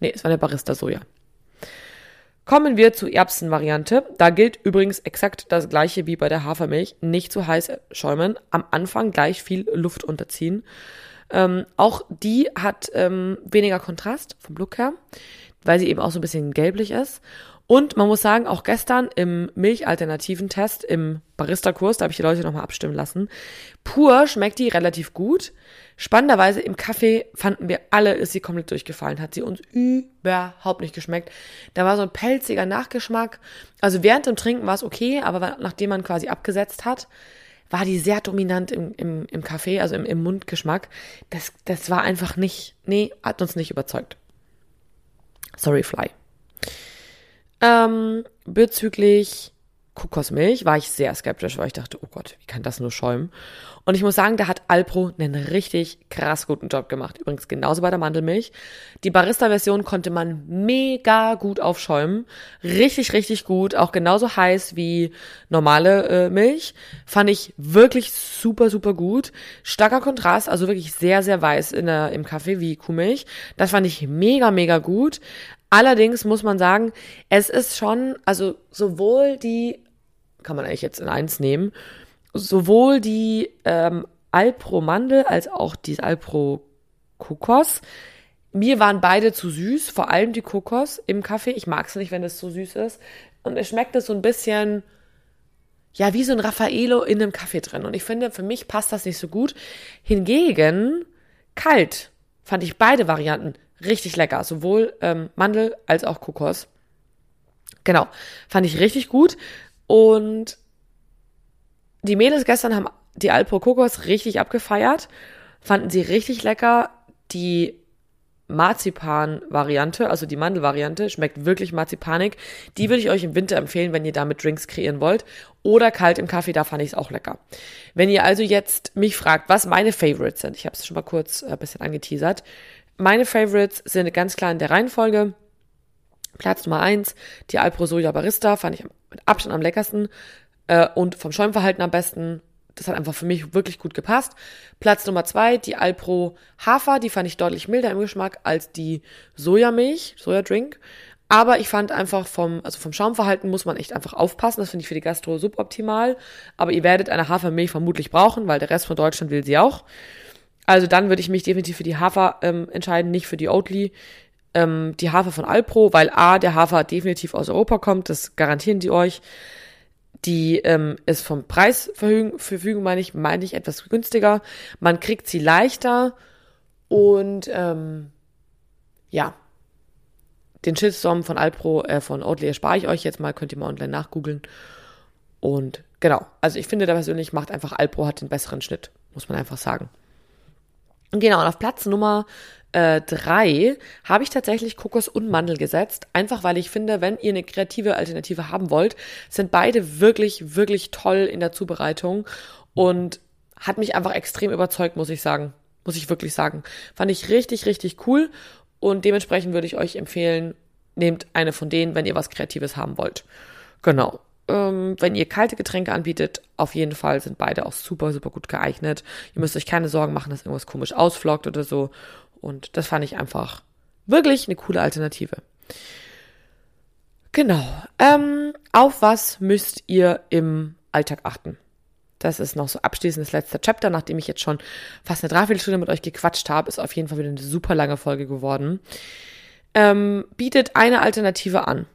Nee, es war eine Barista-Soja. Kommen wir zur Erbsenvariante. Da gilt übrigens exakt das gleiche wie bei der Hafermilch. Nicht zu heiß schäumen. Am Anfang gleich viel Luft unterziehen. Ähm, auch die hat ähm, weniger Kontrast vom Look her, weil sie eben auch so ein bisschen gelblich ist. Und man muss sagen, auch gestern im Milchalternativen-Test im Barista-Kurs, da habe ich die Leute nochmal abstimmen lassen, pur schmeckt die relativ gut. Spannenderweise im Kaffee fanden wir alle, ist sie komplett durchgefallen, hat sie uns überhaupt nicht geschmeckt. Da war so ein pelziger Nachgeschmack. Also während dem Trinken war es okay, aber nachdem man quasi abgesetzt hat, war die sehr dominant im, im, im Kaffee, also im, im Mundgeschmack. Das, das war einfach nicht, nee, hat uns nicht überzeugt. Sorry, Fly. Ähm, bezüglich Kokosmilch war ich sehr skeptisch, weil ich dachte, oh Gott, wie kann das nur schäumen? Und ich muss sagen, da hat Alpro einen richtig krass guten Job gemacht. Übrigens genauso bei der Mandelmilch. Die Barista-Version konnte man mega gut aufschäumen. Richtig, richtig gut. Auch genauso heiß wie normale äh, Milch. Fand ich wirklich super, super gut. Starker Kontrast, also wirklich sehr, sehr weiß in der, im Kaffee wie Kuhmilch. Das fand ich mega, mega gut. Allerdings muss man sagen, es ist schon, also sowohl die, kann man eigentlich jetzt in eins nehmen, sowohl die ähm, Alpro Mandel als auch die Alpro Kokos. Mir waren beide zu süß, vor allem die Kokos im Kaffee. Ich mag es nicht, wenn es so süß ist. Und es schmeckt so ein bisschen, ja, wie so ein Raffaello in einem Kaffee drin. Und ich finde, für mich passt das nicht so gut. Hingegen, kalt fand ich beide Varianten richtig lecker. Sowohl ähm, Mandel als auch Kokos. Genau. Fand ich richtig gut. Und die Mädels gestern haben die Alpro Kokos richtig abgefeiert. Fanden sie richtig lecker. Die Marzipan-Variante, also die Mandel-Variante, schmeckt wirklich marzipanig. Die würde ich euch im Winter empfehlen, wenn ihr damit Drinks kreieren wollt. Oder kalt im Kaffee, da fand ich es auch lecker. Wenn ihr also jetzt mich fragt, was meine Favorites sind, ich habe es schon mal kurz ein bisschen angeteasert. Meine Favorites sind ganz klar in der Reihenfolge. Platz Nummer eins die Alpro Soja Barista, fand ich mit Abstand am leckersten äh, und vom Schäumverhalten am besten das hat einfach für mich wirklich gut gepasst. Platz Nummer zwei, die Alpro Hafer, die fand ich deutlich milder im Geschmack als die Sojamilch, Sojadrink. Aber ich fand einfach vom, also vom Schaumverhalten muss man echt einfach aufpassen. Das finde ich für die Gastro suboptimal. Aber ihr werdet eine Hafermilch vermutlich brauchen, weil der Rest von Deutschland will sie auch. Also dann würde ich mich definitiv für die Hafer ähm, entscheiden, nicht für die Oatly. Ähm, die Hafer von Alpro, weil A, der Hafer definitiv aus Europa kommt, das garantieren die euch. Die ähm, ist vom Preisverfügung, meine ich, meine ich, etwas günstiger. Man kriegt sie leichter und ähm, ja, den Shitstorm von Alpro, äh, von Oatly erspare ich euch jetzt mal, könnt ihr mal online nachgoogeln. Und genau, also ich finde da persönlich macht einfach Alpro hat den besseren Schnitt, muss man einfach sagen. Genau, und auf Platz Nummer äh, drei habe ich tatsächlich Kokos und Mandel gesetzt. Einfach weil ich finde, wenn ihr eine kreative Alternative haben wollt, sind beide wirklich, wirklich toll in der Zubereitung und hat mich einfach extrem überzeugt, muss ich sagen. Muss ich wirklich sagen. Fand ich richtig, richtig cool und dementsprechend würde ich euch empfehlen, nehmt eine von denen, wenn ihr was Kreatives haben wollt. Genau. Ähm, wenn ihr kalte Getränke anbietet, auf jeden Fall sind beide auch super, super gut geeignet. Ihr müsst euch keine Sorgen machen, dass irgendwas komisch ausflockt oder so. Und das fand ich einfach wirklich eine coole Alternative. Genau. Ähm, auf was müsst ihr im Alltag achten? Das ist noch so abschließendes letzter Chapter, nachdem ich jetzt schon fast eine Dreiviertelstunde mit euch gequatscht habe, ist auf jeden Fall wieder eine super lange Folge geworden. Ähm, bietet eine Alternative an.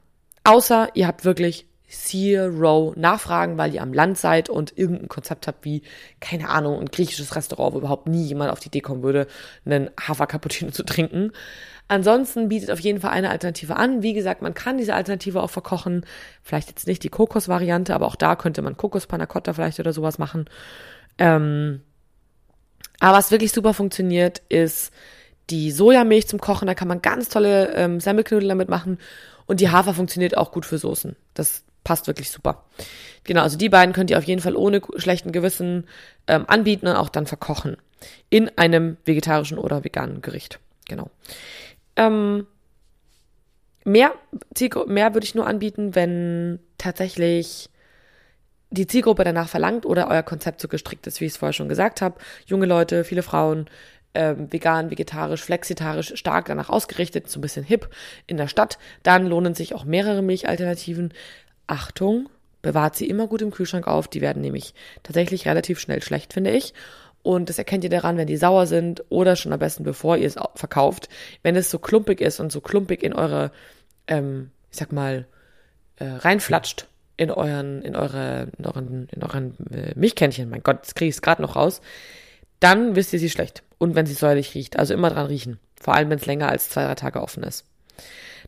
Außer ihr habt wirklich Zero Nachfragen, weil ihr am Land seid und irgendein Konzept habt wie, keine Ahnung, ein griechisches Restaurant, wo überhaupt nie jemand auf die Idee kommen würde, einen Hafer-Cappuccino zu trinken. Ansonsten bietet auf jeden Fall eine Alternative an. Wie gesagt, man kann diese Alternative auch verkochen. Vielleicht jetzt nicht die Kokos-Variante, aber auch da könnte man Kokos-Panacotta vielleicht oder sowas machen. Ähm, aber was wirklich super funktioniert, ist die Sojamilch zum Kochen. Da kann man ganz tolle ähm, Semmelknödel damit machen. Und die Hafer funktioniert auch gut für Soßen. Das passt wirklich super. Genau, also die beiden könnt ihr auf jeden Fall ohne schlechten Gewissen ähm, anbieten und auch dann verkochen. In einem vegetarischen oder veganen Gericht. Genau. Ähm, mehr, mehr würde ich nur anbieten, wenn tatsächlich die Zielgruppe danach verlangt oder euer Konzept so gestrickt ist, wie ich es vorher schon gesagt habe. Junge Leute, viele Frauen, ähm, vegan, vegetarisch, flexitarisch, stark danach ausgerichtet, so ein bisschen hip in der Stadt. Dann lohnen sich auch mehrere Milchalternativen. Achtung, bewahrt sie immer gut im Kühlschrank auf. Die werden nämlich tatsächlich relativ schnell schlecht, finde ich. Und das erkennt ihr daran, wenn die sauer sind oder schon am besten bevor ihr es verkauft. Wenn es so klumpig ist und so klumpig in eure, ähm, ich sag mal, äh, reinflatscht in euren, in eure, in euren, in euren äh, Milchkännchen, mein Gott, das kriege ich gerade noch raus, dann wisst ihr sie schlecht. Und wenn sie säuerlich riecht. Also immer dran riechen. Vor allem, wenn es länger als zwei, drei Tage offen ist.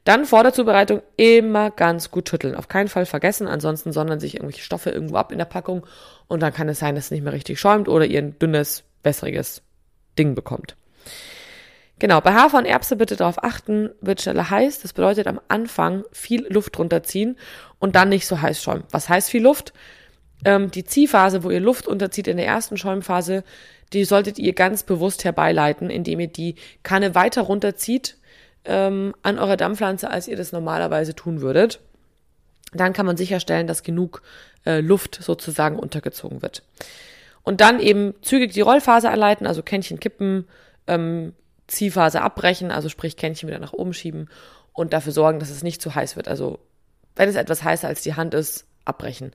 Dann vor der Zubereitung immer ganz gut schütteln. Auf keinen Fall vergessen, ansonsten sondern sich irgendwelche Stoffe irgendwo ab in der Packung und dann kann es sein, dass es nicht mehr richtig schäumt oder ihr ein dünnes, wässriges Ding bekommt. Genau, bei Hafer und Erbse bitte darauf achten, wird schneller heiß. Das bedeutet am Anfang viel Luft runterziehen und dann nicht so heiß schäumen. Was heißt viel Luft? Ähm, die Ziehphase, wo ihr Luft unterzieht in der ersten Schäumphase, die solltet ihr ganz bewusst herbeileiten, indem ihr die Kanne weiter runterzieht ähm, an eurer Dampfpflanze, als ihr das normalerweise tun würdet. Dann kann man sicherstellen, dass genug äh, Luft sozusagen untergezogen wird. Und dann eben zügig die Rollphase anleiten, also Kännchen kippen, ähm, Ziehphase abbrechen, also sprich Kännchen wieder nach oben schieben und dafür sorgen, dass es nicht zu heiß wird. Also wenn es etwas heißer als die Hand ist, abbrechen.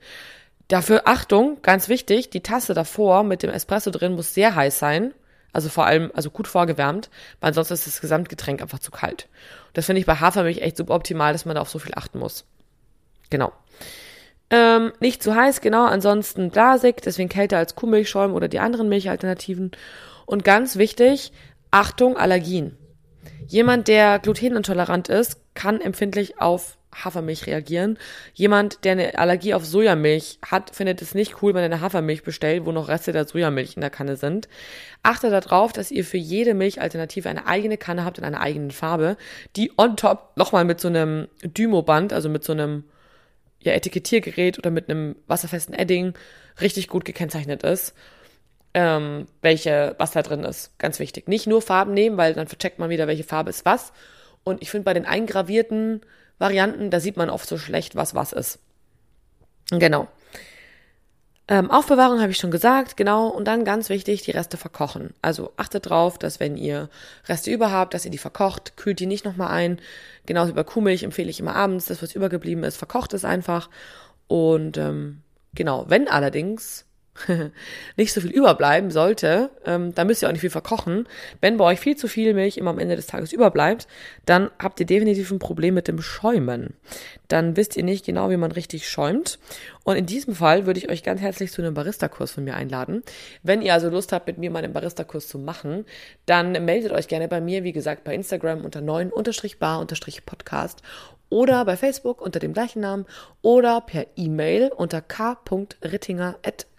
Dafür Achtung, ganz wichtig, die Tasse davor mit dem Espresso drin muss sehr heiß sein. Also vor allem, also gut vorgewärmt, weil ansonsten ist das Gesamtgetränk einfach zu kalt. Das finde ich bei Hafermilch echt suboptimal, dass man da auf so viel achten muss. Genau. Ähm, nicht zu heiß, genau, ansonsten blasig, deswegen kälter als Kuhmilchschäumen oder die anderen Milchalternativen. Und ganz wichtig, Achtung, Allergien. Jemand, der glutenintolerant ist, kann empfindlich auf Hafermilch reagieren. Jemand, der eine Allergie auf Sojamilch hat, findet es nicht cool, wenn er eine Hafermilch bestellt, wo noch Reste der Sojamilch in der Kanne sind. Achtet darauf, dass ihr für jede Milchalternative eine eigene Kanne habt in einer eigenen Farbe, die on top nochmal mit so einem Dymo-Band, also mit so einem ja, Etikettiergerät oder mit einem wasserfesten Edding richtig gut gekennzeichnet ist ähm, welche, was da drin ist. Ganz wichtig. Nicht nur Farben nehmen, weil dann vercheckt man wieder, welche Farbe ist was. Und ich finde, bei den eingravierten Varianten, da sieht man oft so schlecht, was was ist. Genau. Ähm, Aufbewahrung habe ich schon gesagt, genau. Und dann ganz wichtig, die Reste verkochen. Also achtet drauf, dass wenn ihr Reste über habt, dass ihr die verkocht, kühlt die nicht nochmal ein. Genauso über Kuhmilch empfehle ich immer abends, das, was übergeblieben ist, verkocht es einfach. Und ähm, genau, wenn allerdings nicht so viel überbleiben sollte, ähm, dann müsst ihr auch nicht viel verkochen. Wenn bei euch viel zu viel Milch immer am Ende des Tages überbleibt, dann habt ihr definitiv ein Problem mit dem Schäumen. Dann wisst ihr nicht genau, wie man richtig schäumt. Und in diesem Fall würde ich euch ganz herzlich zu einem Barista-Kurs von mir einladen. Wenn ihr also Lust habt, mit mir mal einen Barista-Kurs zu machen, dann meldet euch gerne bei mir, wie gesagt, bei Instagram unter 9-bar-podcast oder bei Facebook unter dem gleichen Namen oder per E-Mail unter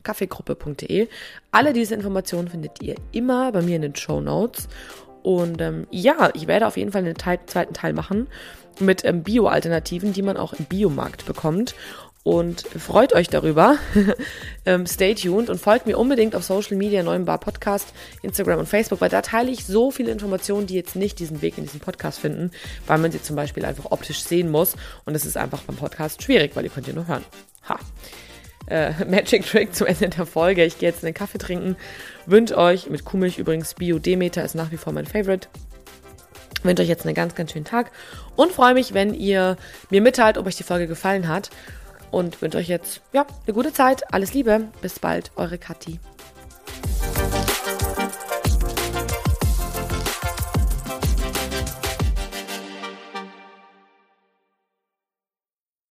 k.rittinger.kaffeegruppe.de. Alle diese Informationen findet ihr immer bei mir in den Show Notes. Und ähm, ja, ich werde auf jeden Fall einen Teil, zweiten Teil machen mit ähm, Bio-Alternativen, die man auch im Biomarkt bekommt und freut euch darüber. ähm, stay tuned und folgt mir unbedingt auf Social Media, neuen Bar Podcast, Instagram und Facebook, weil da teile ich so viele Informationen, die jetzt nicht diesen Weg in diesen Podcast finden, weil man sie zum Beispiel einfach optisch sehen muss und es ist einfach beim Podcast schwierig, weil ihr könnt ja nur hören. Ha. Äh, Magic Trick zum Ende der Folge. Ich gehe jetzt einen Kaffee trinken. Wünsche euch mit Kuhmilch übrigens Bio Demeter ist nach wie vor mein Favorite. Wünsche euch jetzt einen ganz, ganz schönen Tag und freue mich, wenn ihr mir mitteilt, ob euch die Folge gefallen hat und wünsche euch jetzt ja, eine gute Zeit. Alles Liebe. Bis bald, eure Kathi.